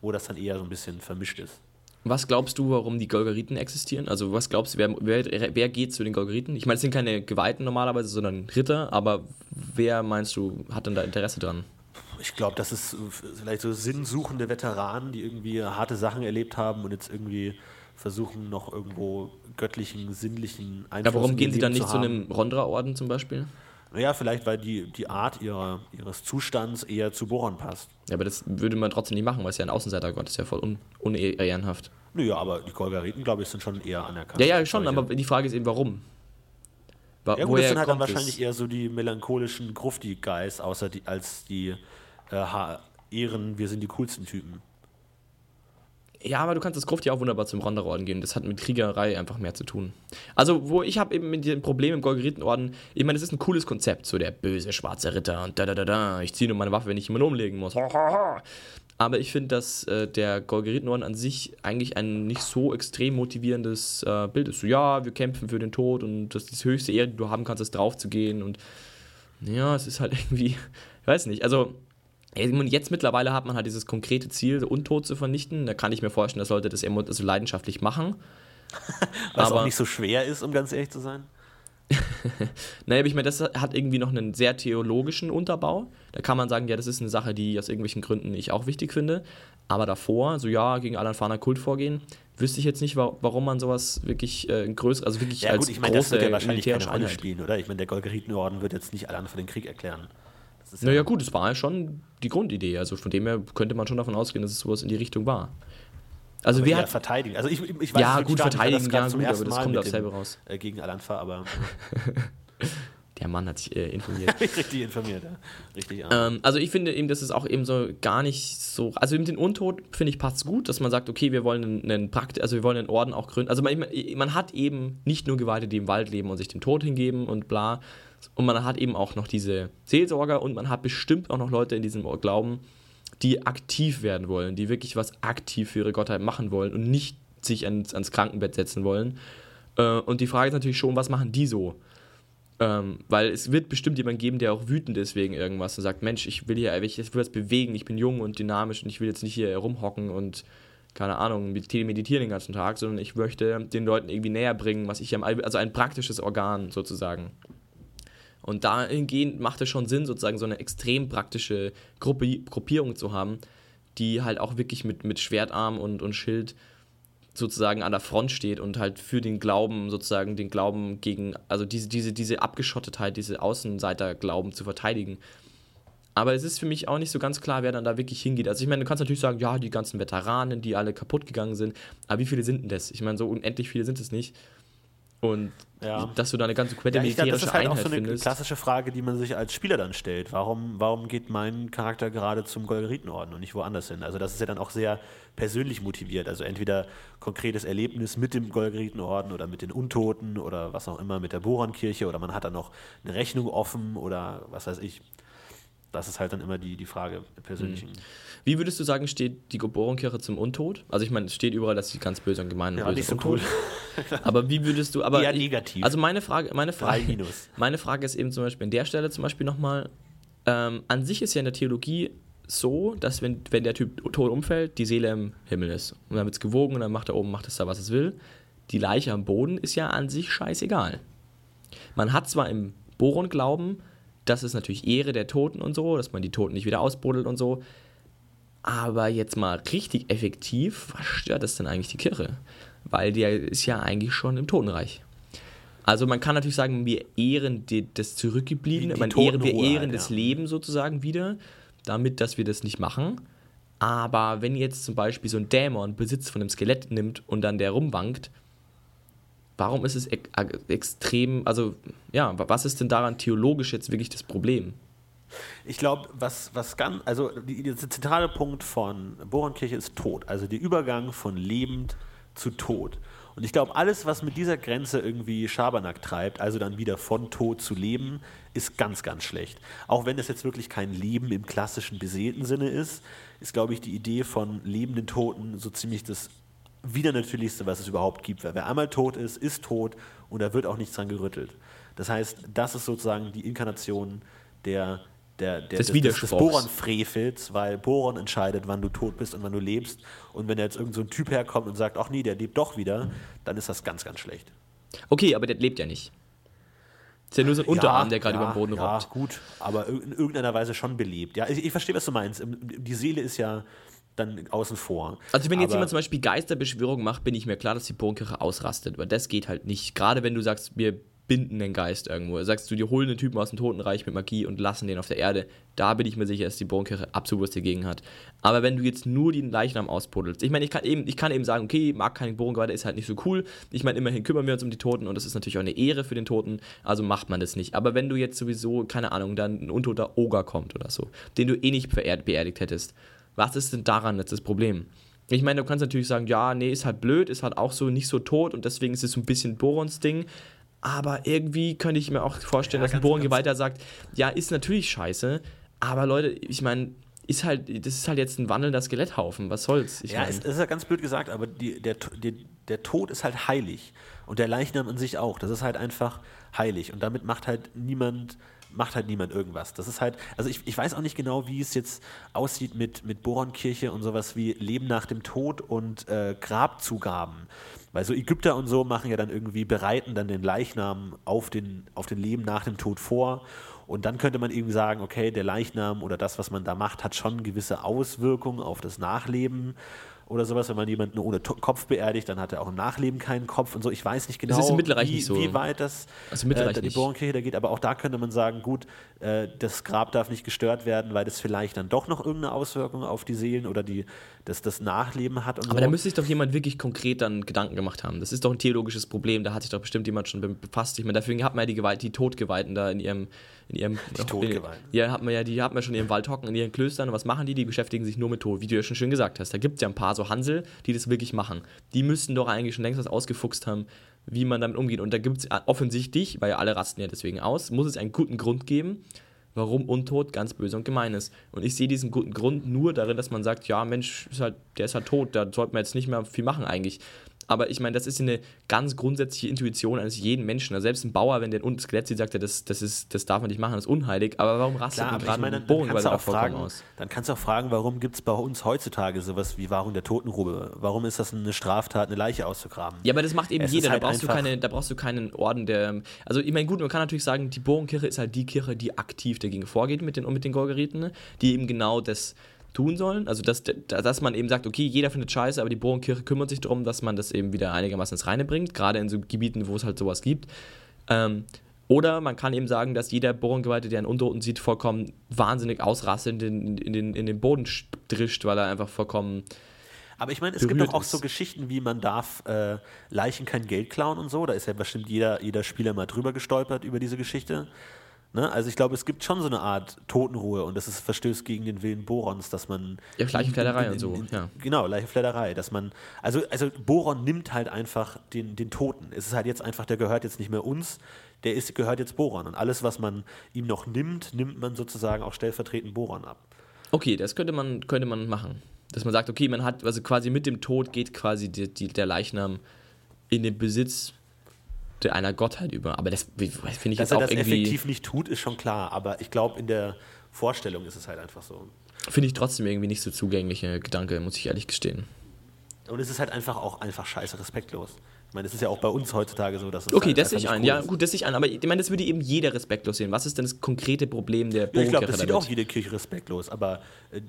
wo das dann eher so ein bisschen vermischt ist. Was glaubst du, warum die Golgariten existieren? Also was glaubst du, wer, wer, wer geht zu den Golgariten? Ich meine, es sind keine Geweihten normalerweise, sondern Ritter, aber wer meinst du, hat denn da Interesse dran? Ich glaube, das ist vielleicht so sinnsuchende Veteranen, die irgendwie harte Sachen erlebt haben und jetzt irgendwie versuchen, noch irgendwo göttlichen, sinnlichen Einfluss Ja, warum gehen sie dann nicht zu, zu einem Rondra-Orden zum Beispiel? Naja, vielleicht, weil die, die Art ihrer, ihres Zustands eher zu Boron passt. Ja, aber das würde man trotzdem nicht machen, weil es ja ein Außenseitergott ist, ja voll un unehrenhaft. Naja, aber die Golgariten, glaube ich, sind schon eher anerkannt. Ja, ja, schon, aber die Frage ist eben, warum? Wa ja, gut, das sind halt dann wahrscheinlich eher so die melancholischen Grufti-Guys, außer die, als die äh, Ehren, wir sind die coolsten Typen. Ja, aber du kannst das Gruft ja auch wunderbar zum Ronderorden gehen. Das hat mit Kriegerei einfach mehr zu tun. Also, wo ich habe eben mit dem Problem im Golgeritenorden, ich meine, das ist ein cooles Konzept, so der böse schwarze Ritter und da da da da. Ich ziehe nur meine Waffe, wenn ich jemanden umlegen muss. Aber ich finde, dass äh, der Golgeritenorden an sich eigentlich ein nicht so extrem motivierendes äh, Bild ist. So, ja, wir kämpfen für den Tod und das ist die höchste Ehre, die du haben kannst, ist drauf zu gehen. Und ja, es ist halt irgendwie, ich weiß nicht, also Jetzt mittlerweile hat man halt dieses konkrete Ziel, Untot zu vernichten. Da kann ich mir vorstellen, dass Leute das also leidenschaftlich machen. Was aber, auch nicht so schwer ist, um ganz ehrlich zu sein. naja, aber ich meine, das hat irgendwie noch einen sehr theologischen Unterbau. Da kann man sagen, ja, das ist eine Sache, die aus irgendwelchen Gründen ich auch wichtig finde. Aber davor, so ja, gegen Alanfaner Kult vorgehen, wüsste ich jetzt nicht, warum man sowas wirklich äh, größer, also wirklich ja, als gut, ich meine, das wird ja wahrscheinlich keine Rolle spielen, oder? Ich meine, der Golgeritenorden wird jetzt nicht Alan für den Krieg erklären. Naja, gut, es war ja schon die Grundidee. Also von dem her könnte man schon davon ausgehen, dass es sowas in die Richtung war. Also aber wir hat verteidigen. Also ich, ich weiß ja, gut verteidigen, ja, gut, aber das kommt aufs selbe raus. Äh, gegen Alanfa, aber der Mann hat sich äh, informiert. Richtig informiert, ja. Richtig. Ähm, also ich finde eben, das ist auch eben so gar nicht so. Also mit dem Untod finde ich passt gut, dass man sagt, okay, wir wollen einen, einen Prakt also wir wollen einen Orden auch gründen. Also man, man hat eben nicht nur Geweihte, die im Wald leben und sich dem Tod hingeben und bla, und man hat eben auch noch diese Seelsorger und man hat bestimmt auch noch Leute in diesem Glauben, die aktiv werden wollen, die wirklich was aktiv für ihre Gottheit machen wollen und nicht sich ans, ans Krankenbett setzen wollen. Äh, und die Frage ist natürlich schon, was machen die so? Ähm, weil es wird bestimmt jemanden geben, der auch wütend ist wegen irgendwas und sagt, Mensch, ich will hier, ich will was bewegen, ich bin jung und dynamisch und ich will jetzt nicht hier rumhocken und keine Ahnung, meditieren den ganzen Tag, sondern ich möchte den Leuten irgendwie näher bringen, was ich am, also ein praktisches Organ sozusagen. Und dahingehend macht es schon Sinn, sozusagen so eine extrem praktische Gruppe, Gruppierung zu haben, die halt auch wirklich mit, mit Schwertarm und, und Schild sozusagen an der Front steht und halt für den Glauben, sozusagen den Glauben gegen, also diese, diese, diese Abgeschottetheit, diese Außenseiterglauben zu verteidigen. Aber es ist für mich auch nicht so ganz klar, wer dann da wirklich hingeht. Also ich meine, du kannst natürlich sagen, ja, die ganzen Veteranen, die alle kaputt gegangen sind, aber wie viele sind denn das? Ich meine, so unendlich viele sind es nicht. Und ja. dass du da eine ganze komplette ja, militärische glaub, das ist halt Einheit auch so eine findest. klassische Frage, die man sich als Spieler dann stellt. Warum, warum geht mein Charakter gerade zum Golgeritenorden und nicht woanders hin? Also das ist ja dann auch sehr persönlich motiviert. Also entweder konkretes Erlebnis mit dem Golgeritenorden oder mit den Untoten oder was auch immer, mit der Borankirche oder man hat dann noch eine Rechnung offen oder was weiß ich das ist halt dann immer die, die Frage der persönlichen. Mhm. Wie würdest du sagen, steht die Geborenkirche zum Untod? Also ich meine, es steht überall, dass sie ganz böse und gemein und ja, böse nicht so cool. aber wie würdest du, aber eher negativ. Also meine Frage, meine Frage, meine Frage ist eben zum Beispiel an der Stelle zum Beispiel nochmal, ähm, an sich ist ja in der Theologie so, dass wenn, wenn der Typ tot umfällt, die Seele im Himmel ist. Und dann wird es gewogen und dann macht er oben, macht es da, was es will. Die Leiche am Boden ist ja an sich scheißegal. Man hat zwar im Boron-Glauben das ist natürlich Ehre der Toten und so, dass man die Toten nicht wieder ausbuddelt und so. Aber jetzt mal richtig effektiv, was stört das denn eigentlich die Kirche? Weil der ist ja eigentlich schon im Totenreich. Also man kann natürlich sagen, wir ehren die, das Zurückgebliebene, man ehren, wir ehren halt, das ja. Leben sozusagen wieder, damit, dass wir das nicht machen. Aber wenn jetzt zum Beispiel so ein Dämon Besitz von einem Skelett nimmt und dann der rumwankt, warum ist es ek- extrem, also ja, wa- was ist denn daran theologisch jetzt wirklich das Problem? Ich glaube, was, was ganz, also der zentrale Punkt von Bohrenkirche ist Tod, also der Übergang von lebend zu Tod. Und ich glaube, alles, was mit dieser Grenze irgendwie Schabernack treibt, also dann wieder von Tod zu Leben, ist ganz, ganz schlecht. Auch wenn es jetzt wirklich kein Leben im klassischen beseelten Sinne ist, ist, glaube ich, die Idee von lebenden Toten so ziemlich das Widernatürlichste, was es überhaupt gibt. Weil wer einmal tot ist, ist tot und da wird auch nichts dran gerüttelt. Das heißt, das ist sozusagen die Inkarnation der, der, der, Des des, des. Boron-Frevels, weil Boron entscheidet, wann du tot bist und wann du lebst. Und wenn jetzt irgend so ein Typ herkommt und sagt, ach nee, der lebt doch wieder, dann ist das ganz, ganz schlecht. Okay, aber der lebt ja nicht. Ist ja nur so ein Unterarm, der gerade ja, über den Boden ja, robbt. gut, aber in irgendeiner Weise schon belebt. Ja, ich, ich verstehe, was du meinst. Die Seele ist ja dann außen vor. Also wenn jetzt Aber- jemand zum Beispiel Geisterbeschwörung macht, bin ich mir klar, dass die Bohrenkirche ausrastet. Aber das geht halt nicht. Gerade wenn du sagst, wir binden den Geist irgendwo. Sagst du, die holen den Typen aus dem Totenreich mit Magie und lassen den auf der Erde. Da bin ich mir sicher, dass die Bohrenkirche absolut was dagegen hat. Aber wenn du jetzt nur den Leichnam auspuddelst, ich meine, ich kann eben, ich kann eben sagen, okay, mag keinen Bohrengeweih, der ist halt nicht so cool. Ich meine, immerhin kümmern wir uns um die Toten und das ist natürlich auch eine Ehre für den Toten, also macht man das nicht. Aber wenn du jetzt sowieso, keine Ahnung, dann ein untoter Oger kommt oder so, den du eh nicht beerdigt hättest, was ist denn daran jetzt das Problem? Ich meine, du kannst natürlich sagen, ja, nee, ist halt blöd, ist halt auch so nicht so tot und deswegen ist es so ein bisschen Borons Ding. Aber irgendwie könnte ich mir auch vorstellen, Ja, dass ein Bohrengeweihter sagt, ja, ist natürlich scheiße, aber Leute, ich meine, ist halt, das ist halt jetzt ein wandelnder Skeletthaufen, was soll's? Ich ja, mein, ist ja ganz blöd gesagt, aber die, der, der, der Tod ist halt heilig. Und der Leichnam an sich auch. Das ist halt einfach heilig. Und damit macht halt niemand, macht halt niemand irgendwas. Das ist halt, also ich, ich weiß auch nicht genau, wie es jetzt aussieht mit, mit Borankirche und sowas wie Leben nach dem Tod und äh, Grabzugaben. Weil so Ägypter und so machen ja dann irgendwie, bereiten dann den Leichnam auf den, auf den Leben nach dem Tod vor. Und dann könnte man irgendwie sagen, okay, der Leichnam oder das, was man da macht, hat schon gewisse Auswirkungen auf das Nachleben oder sowas. Wenn man jemanden ohne Kopf beerdigt, dann hat er auch im Nachleben keinen Kopf und so. Ich weiß nicht genau, wie, so. wie weit das Also äh, die. Bohrenkirche da geht. Aber auch da könnte man sagen, gut, äh, das Grab darf nicht gestört werden, weil das vielleicht dann doch noch irgendeine Auswirkung auf die Seelen oder die, das, das Nachleben hat. Aber so. da müsste sich doch jemand wirklich konkret dann Gedanken gemacht haben. Das ist doch ein theologisches Problem, da hat sich doch bestimmt jemand schon be- befasst. Ich meine, dafür hat man ja die, Gewalt, die Todgeweihten da in ihrem. In ihrem Die. Ja, hat man ja, die hat man schon in ihrem Wald hocken, in ihren Klöstern. Und was machen die? Die beschäftigen sich nur mit Tod, wie du ja schon schön gesagt hast. Da gibt es ja ein paar so Hansel, die das wirklich machen. Die müssten doch eigentlich schon längst was ausgefuchst haben, wie man damit umgeht. Und da gibt es offensichtlich, weil ja alle rasten ja deswegen aus, muss es einen guten Grund geben, warum Untot ganz böse und gemein ist. Und ich sehe diesen guten Grund nur darin, dass man sagt, ja, Mensch, ist halt, der ist halt tot, da sollte man jetzt nicht mehr viel machen eigentlich. Aber ich meine, das ist eine ganz grundsätzliche Intuition eines jeden Menschen. Also selbst ein Bauer, wenn der ein Skelett sieht, sagt er, das, das, ist, das darf man nicht machen, das ist unheilig. Aber warum rastet man gerade meine, da auch vollkommen fragen, aus? dann kannst du auch fragen, warum gibt es bei uns heutzutage sowas wie Wahrung der Totenruhe? Warum ist das eine Straftat, eine Leiche auszugraben? Ja, aber das macht eben Es jeder. halt da, brauchst du keine, da brauchst du keinen Orden, der. Also, ich meine, gut, man kann natürlich sagen, die Bohrenkirche ist halt die Kirche, die aktiv dagegen vorgeht mit den, mit den Gorgeriten, ne? die eben genau das tun sollen. Also, dass, dass man eben sagt, okay, jeder findet Scheiße, aber die Bohrenkirche kümmert sich darum, dass man das eben wieder einigermaßen ins Reine bringt, gerade in so Gebieten, wo es halt sowas gibt. Ähm, oder man kann eben sagen, dass jeder Bohrengeweihte, der einen Untoten sieht, vollkommen wahnsinnig ausrastet in den, in den, in den Boden drischt, weil er einfach vollkommen. Aber ich meine, es gibt doch auch ist. so Geschichten wie man darf äh, Leichen kein Geld klauen und so. Da ist ja bestimmt jeder, jeder Spieler mal drüber gestolpert über diese Geschichte. Ne? Also ich glaube, es gibt schon so eine Art Totenruhe und das ist Verstößt gegen den Willen Borons, dass man Ja, Leichenfledderei und so, ja. Genau, Leichenfledderei, dass man also also Boron nimmt halt einfach den, den Toten. Es ist halt jetzt einfach, der gehört jetzt nicht mehr uns, der ist gehört jetzt Boron und alles, was man ihm noch nimmt, nimmt man sozusagen auch stellvertretend Boron ab. Okay, das könnte man, könnte man machen. Dass man sagt, okay, man hat, also quasi mit dem Tod geht quasi die, die, der Leichnam in den Besitz einer Gottheit über. Aber das finde ich Dass jetzt er auch das irgendwie, effektiv nicht tut, ist schon klar, aber ich glaube, in der Vorstellung ist es halt einfach so. finde ich trotzdem irgendwie nicht so zugängliche Gedanke, muss ich ehrlich gestehen. Und es ist halt einfach auch einfach scheiße respektlos. Ich meine, es ist ja auch bei uns heutzutage so, dass es Okay, halt das sehe ich ein. cool Ja, gut, das sehe ich ein. Aber ich meine, das würde eben jeder respektlos sehen. Was ist denn das konkrete Problem der Ja, ich glaube, das sieht auch jede Kirche respektlos, aber äh,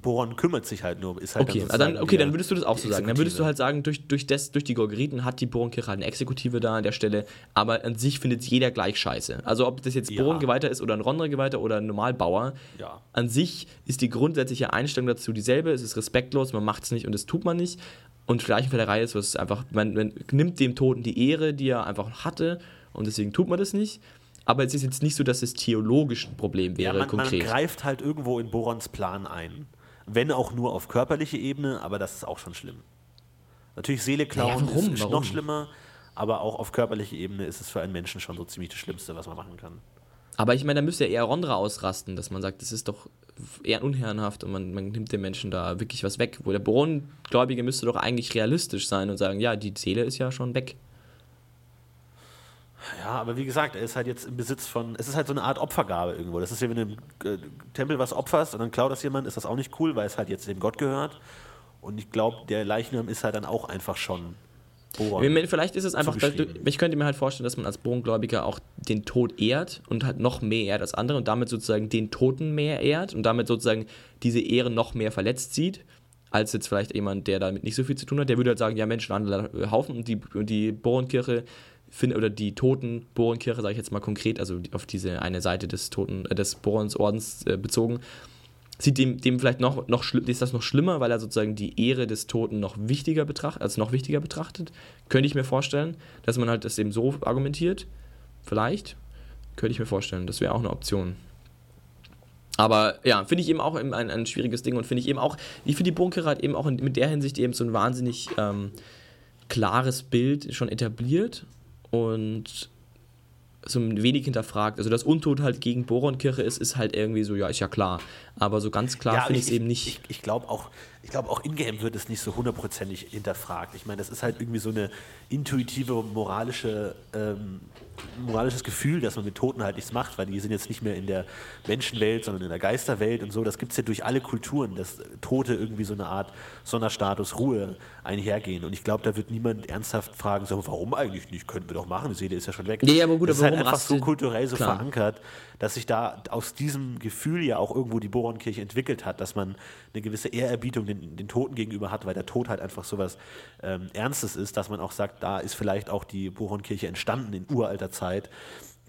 Boron kümmert sich halt nur. Ist halt Okay, dann also dann, okay, dann würdest du das auch so sagen. Dann würdest du halt sagen, durch, durch, das, durch die Gorgeriten hat die Bohrenkirche halt eine Exekutive da an der Stelle, aber an sich findet jeder gleich scheiße. Also ob das jetzt Ja. Bohrengeweihter ist oder ein Rondergeweihter oder ein Normalbauer, Ja. an sich ist die grundsätzliche Einstellung dazu dieselbe. Es ist respektlos, man macht es nicht und das tut man nicht. Und Fleichenfellerei ist, was einfach, man, man nimmt dem Toten die Ehre, die er einfach hatte und deswegen tut man das nicht. Aber es ist jetzt nicht so, dass es theologisch ein Problem Ja, wäre, man, man konkret. greift halt irgendwo in Borons Plan ein. Wenn auch nur auf körperliche Ebene, aber das ist auch schon schlimm. Natürlich Seele klauen Naja, ist, Warum? noch schlimmer, aber auch auf körperliche Ebene ist es für einen Menschen schon so ziemlich das Schlimmste, was man machen kann. Aber ich meine, da müsste ja eher Rondra ausrasten, dass man sagt, das ist doch eher unherrenhaft und man, man nimmt den Menschen da wirklich was weg. Wo der Borongläubige müsste doch eigentlich realistisch sein und sagen, ja, die Seele ist ja schon weg. Ja, aber wie gesagt, er ist halt jetzt im Besitz von. Es ist halt so eine Art Opfergabe irgendwo. Das ist ja, wenn du im äh, Tempel was opferst und dann klaut das jemand, ist das auch nicht cool, weil es halt jetzt dem Gott gehört. Und ich glaube, der Leichnam ist halt dann auch einfach schon Meine, Vielleicht ist es einfach, ich könnte mir halt vorstellen, dass man als Borongläubiger auch den Tod ehrt und halt noch mehr ehrt als andere und damit sozusagen den Toten mehr ehrt und damit sozusagen diese Ehre noch mehr verletzt sieht, als jetzt vielleicht jemand, der damit nicht so viel zu tun hat. Der würde halt sagen, ja Mensch, ein Haufen und die, und die Borenkirche find, oder die toten Borenkirche, sage ich jetzt mal konkret, also auf diese eine Seite des Toten, äh, des Borensordens äh, bezogen, sieht dem, dem vielleicht noch, noch ist das noch schlimmer, weil er sozusagen die Ehre des Toten noch wichtiger betrachtet, als noch wichtiger betrachtet. Könnte ich mir vorstellen, dass man halt das eben so argumentiert. Vielleicht. Könnte ich mir vorstellen. Das wäre auch eine Option. Aber ja, finde ich eben auch ein, ein schwieriges Ding und finde ich eben auch, ich finde die Bunker hat eben auch in, mit der Hinsicht eben so ein wahnsinnig ähm, klares Bild schon etabliert und so ein wenig hinterfragt. Also, dass Untot halt gegen Boronkirche ist, ist halt irgendwie so, ja, ist ja klar. Aber so ganz klar finde ich es eben nicht. Ich, ich glaube auch, ich glaube auch in-game wird es nicht so hundertprozentig hinterfragt. Ich meine, das ist halt irgendwie so eine intuitive, moralische, ähm, moralisches Gefühl, dass man mit Toten halt nichts macht, weil die sind jetzt nicht mehr in der Menschenwelt, sondern in der Geisterwelt und so. Das gibt es ja durch alle Kulturen, dass Tote irgendwie so eine Art Sonderstatus, Ruhe einhergehen. Und ich glaube, da wird niemand ernsthaft fragen, so, warum eigentlich nicht? Könnten wir doch machen, die Seele ist ja schon weg. Ja, aber gut, das ist aber halt warum einfach so kulturell so Klar. verankert, dass sich da aus diesem Gefühl ja auch irgendwo die Boronkirche entwickelt hat, dass man eine gewisse Ehrerbietung den, den Toten gegenüber hat, weil der Tod halt einfach so was ähm, Ernstes ist, dass man auch sagt, da ist vielleicht auch die Boronkirche entstanden in uralter Zeit,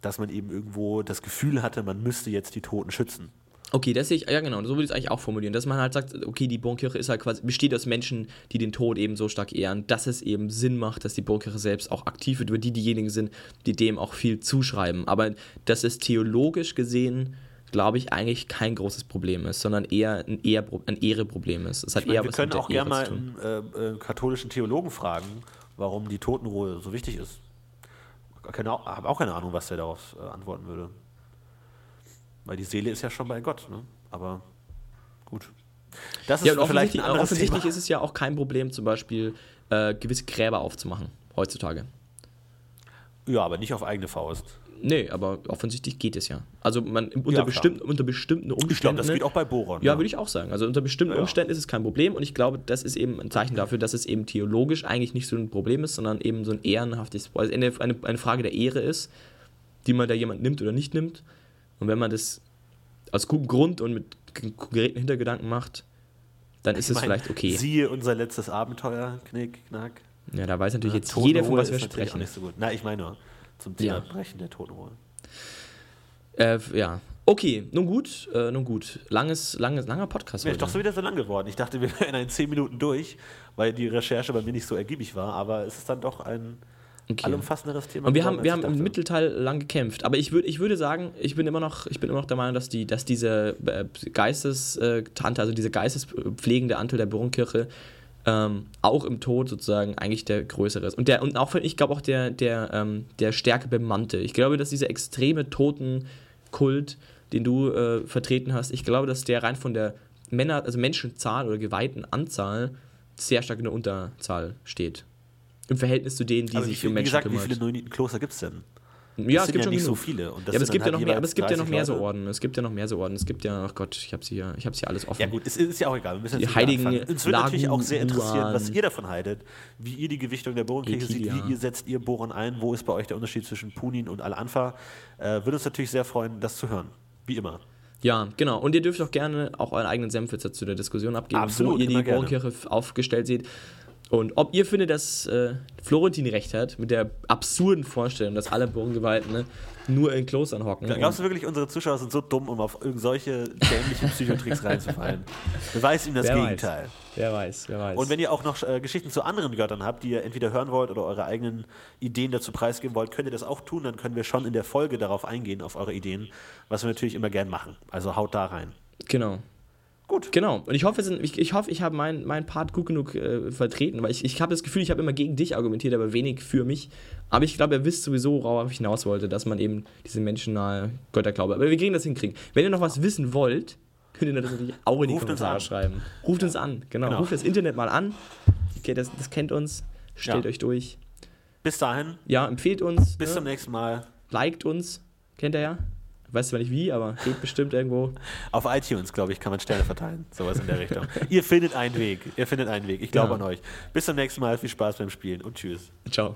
dass man eben irgendwo das Gefühl hatte, man müsste jetzt die Toten schützen. Okay, das sehe ich, ja genau, so würde ich es eigentlich auch formulieren, dass man halt sagt, okay, die Burgkirche ist halt quasi, besteht aus Menschen, die den Tod eben so stark ehren, dass es eben Sinn macht, dass die Burgkirche selbst auch aktiv wird, über die diejenigen sind, die dem auch viel zuschreiben. Aber dass es theologisch gesehen, glaube ich, eigentlich kein großes Problem ist, sondern eher ein, eher, ein Ehreproblem ist. Es hat Ich meine, eher wir was können auch gerne mal einen äh, äh, katholischen Theologen fragen, warum die Totenruhe so wichtig ist. Ich habe auch keine Ahnung, was der darauf äh, antworten würde. Weil die Seele ist ja schon bei Gott, ne? Aber gut. Das ist Ja, vielleicht offensichtlich, offensichtlich ist es ja auch kein Problem, zum Beispiel äh, gewisse Gräber aufzumachen, heutzutage. Ja, aber nicht auf eigene Faust. Nee, aber offensichtlich geht es ja. Also man unter, klar. bestimmten, unter bestimmten Umständen. Ich glaube, das geht auch bei Bohrern. Ja, würde ich auch sagen. Also unter bestimmten Ja. Umständen ist es kein Problem und ich glaube, das ist eben ein Zeichen dafür, dass es eben theologisch eigentlich nicht so ein Problem ist, sondern eben so ein ehrenhaftes, also eine, eine, Frage der Ehre ist, die man da jemand nimmt oder nicht nimmt. Und wenn man das aus gutem Grund und mit konkreten Hintergedanken macht, dann ist Ich es vielleicht okay. Siehe unser letztes Abenteuer, Knick, Knack. Ja, da weiß natürlich Ja, jetzt jeder, von was wir sprechen. Nicht so gut. Na, ich meine nur zum Thema Ja. Brechen der Totenruhe. Äh, ja. Okay, nun gut, äh, nun gut. Langes, langes, langer Podcast Ja, ist doch so wieder so lang geworden. Ich dachte, wir wären in 10 Minuten durch, weil die Recherche bei mir nicht so ergiebig war, aber es ist dann doch ein Okay. allumfassenderes Thema. Und wir geworden, haben, wir haben im. Mittelteil lang gekämpft. Aber ich, würd, ich würde sagen, ich bin immer noch, ich bin immer noch der Meinung, dass, die, dass diese äh, Geistestante, also diese geistespflegende Anteil der Burgenkirche, ähm, auch im Tod sozusagen eigentlich der größere ist. Und, der, und auch, ich glaube, auch der, der, ähm, der Stärke bemannte. Ich glaube, dass dieser extreme Totenkult, den du äh, vertreten hast, ich glaube, dass der rein von der Männer, also Menschenzahl oder geweihten Anzahl sehr stark in der Unterzahl steht. Im Verhältnis zu denen, die Aber wie, sich viel, um wie Menschen gesagt, wie kümmern. viele Neuniten-Kloster gibt es denn? Ja, es gibt schon nicht genug. so viele. Und das ja, aber es sind gibt ja noch halt mehr, aber es gibt ja noch mehr so 30 Leute. Orden. Es gibt ja noch mehr so Orden. Es gibt ja, ach Gott, ich hab's hier, ich hab's hier alles offen. Ja gut, es ist ja auch egal. Wir müssen Die jetzt heiligen anfangen. Uns würde natürlich auch sehr interessieren, was ihr davon haltet, wie ihr die Gewichtung der Bohrenkirche seht, wie ihr setzt ihr Bohren ein, wo ist bei euch der Unterschied zwischen Punin und Al-Anfa. Äh, würde uns natürlich sehr freuen, das zu hören. Wie immer. Ja, genau. Und ihr dürft auch gerne auch euren eigenen Senf zu der Diskussion abgeben, Absolut, wo ihr die. Bohrenkirche aufgestellt seht. Und ob ihr findet, dass äh, Florentin recht hat mit der absurden Vorstellung, dass alle Bohrengeweihten ne, nur in Klostern hocken. Glaubst du wirklich, unsere Zuschauer sind so dumm, um auf irgend solche dämlichen Psychotricks reinzufallen? Beweist ihnen das Wer Gegenteil. Weiß. Wer weiß, wer weiß. Und wenn ihr auch noch äh, Geschichten zu anderen Göttern habt, die ihr entweder hören wollt oder eure eigenen Ideen dazu preisgeben wollt, könnt ihr das auch tun. Dann können wir schon in der Folge darauf eingehen, auf eure Ideen, was wir natürlich immer gern machen. Also haut da rein. genau. Gut. Genau. Und ich hoffe, ich, ich, hoffe, ich habe meinen mein Part gut genug äh, vertreten, weil ich, ich habe das Gefühl, ich habe immer gegen dich argumentiert, aber wenig für mich. Aber ich glaube, ihr wisst sowieso, worauf ich hinaus wollte, dass man eben diese menschennahe Götterglaube. Aber wir kriegen das hinkriegen. Wenn ihr noch was wissen wollt, könnt ihr das natürlich auch in die Ruft Kommentare schreiben. Ruft uns an, genau. Genau. Ruft das Internet mal an. Okay, das, das kennt uns. Stellt Ja. euch durch. Bis dahin, Ja, empfehlt uns. bis ne? zum nächsten Mal. Liked uns. Kennt ihr ja? Weiß zwar nicht wie, aber geht bestimmt irgendwo. Auf iTunes, glaube ich, kann man Sterne verteilen. Sowas in der Richtung. ihr findet einen Weg. Ihr findet einen Weg. Ich glaube Ja. an euch. Bis zum nächsten Mal. Viel Spaß beim Spielen und tschüss. Ciao.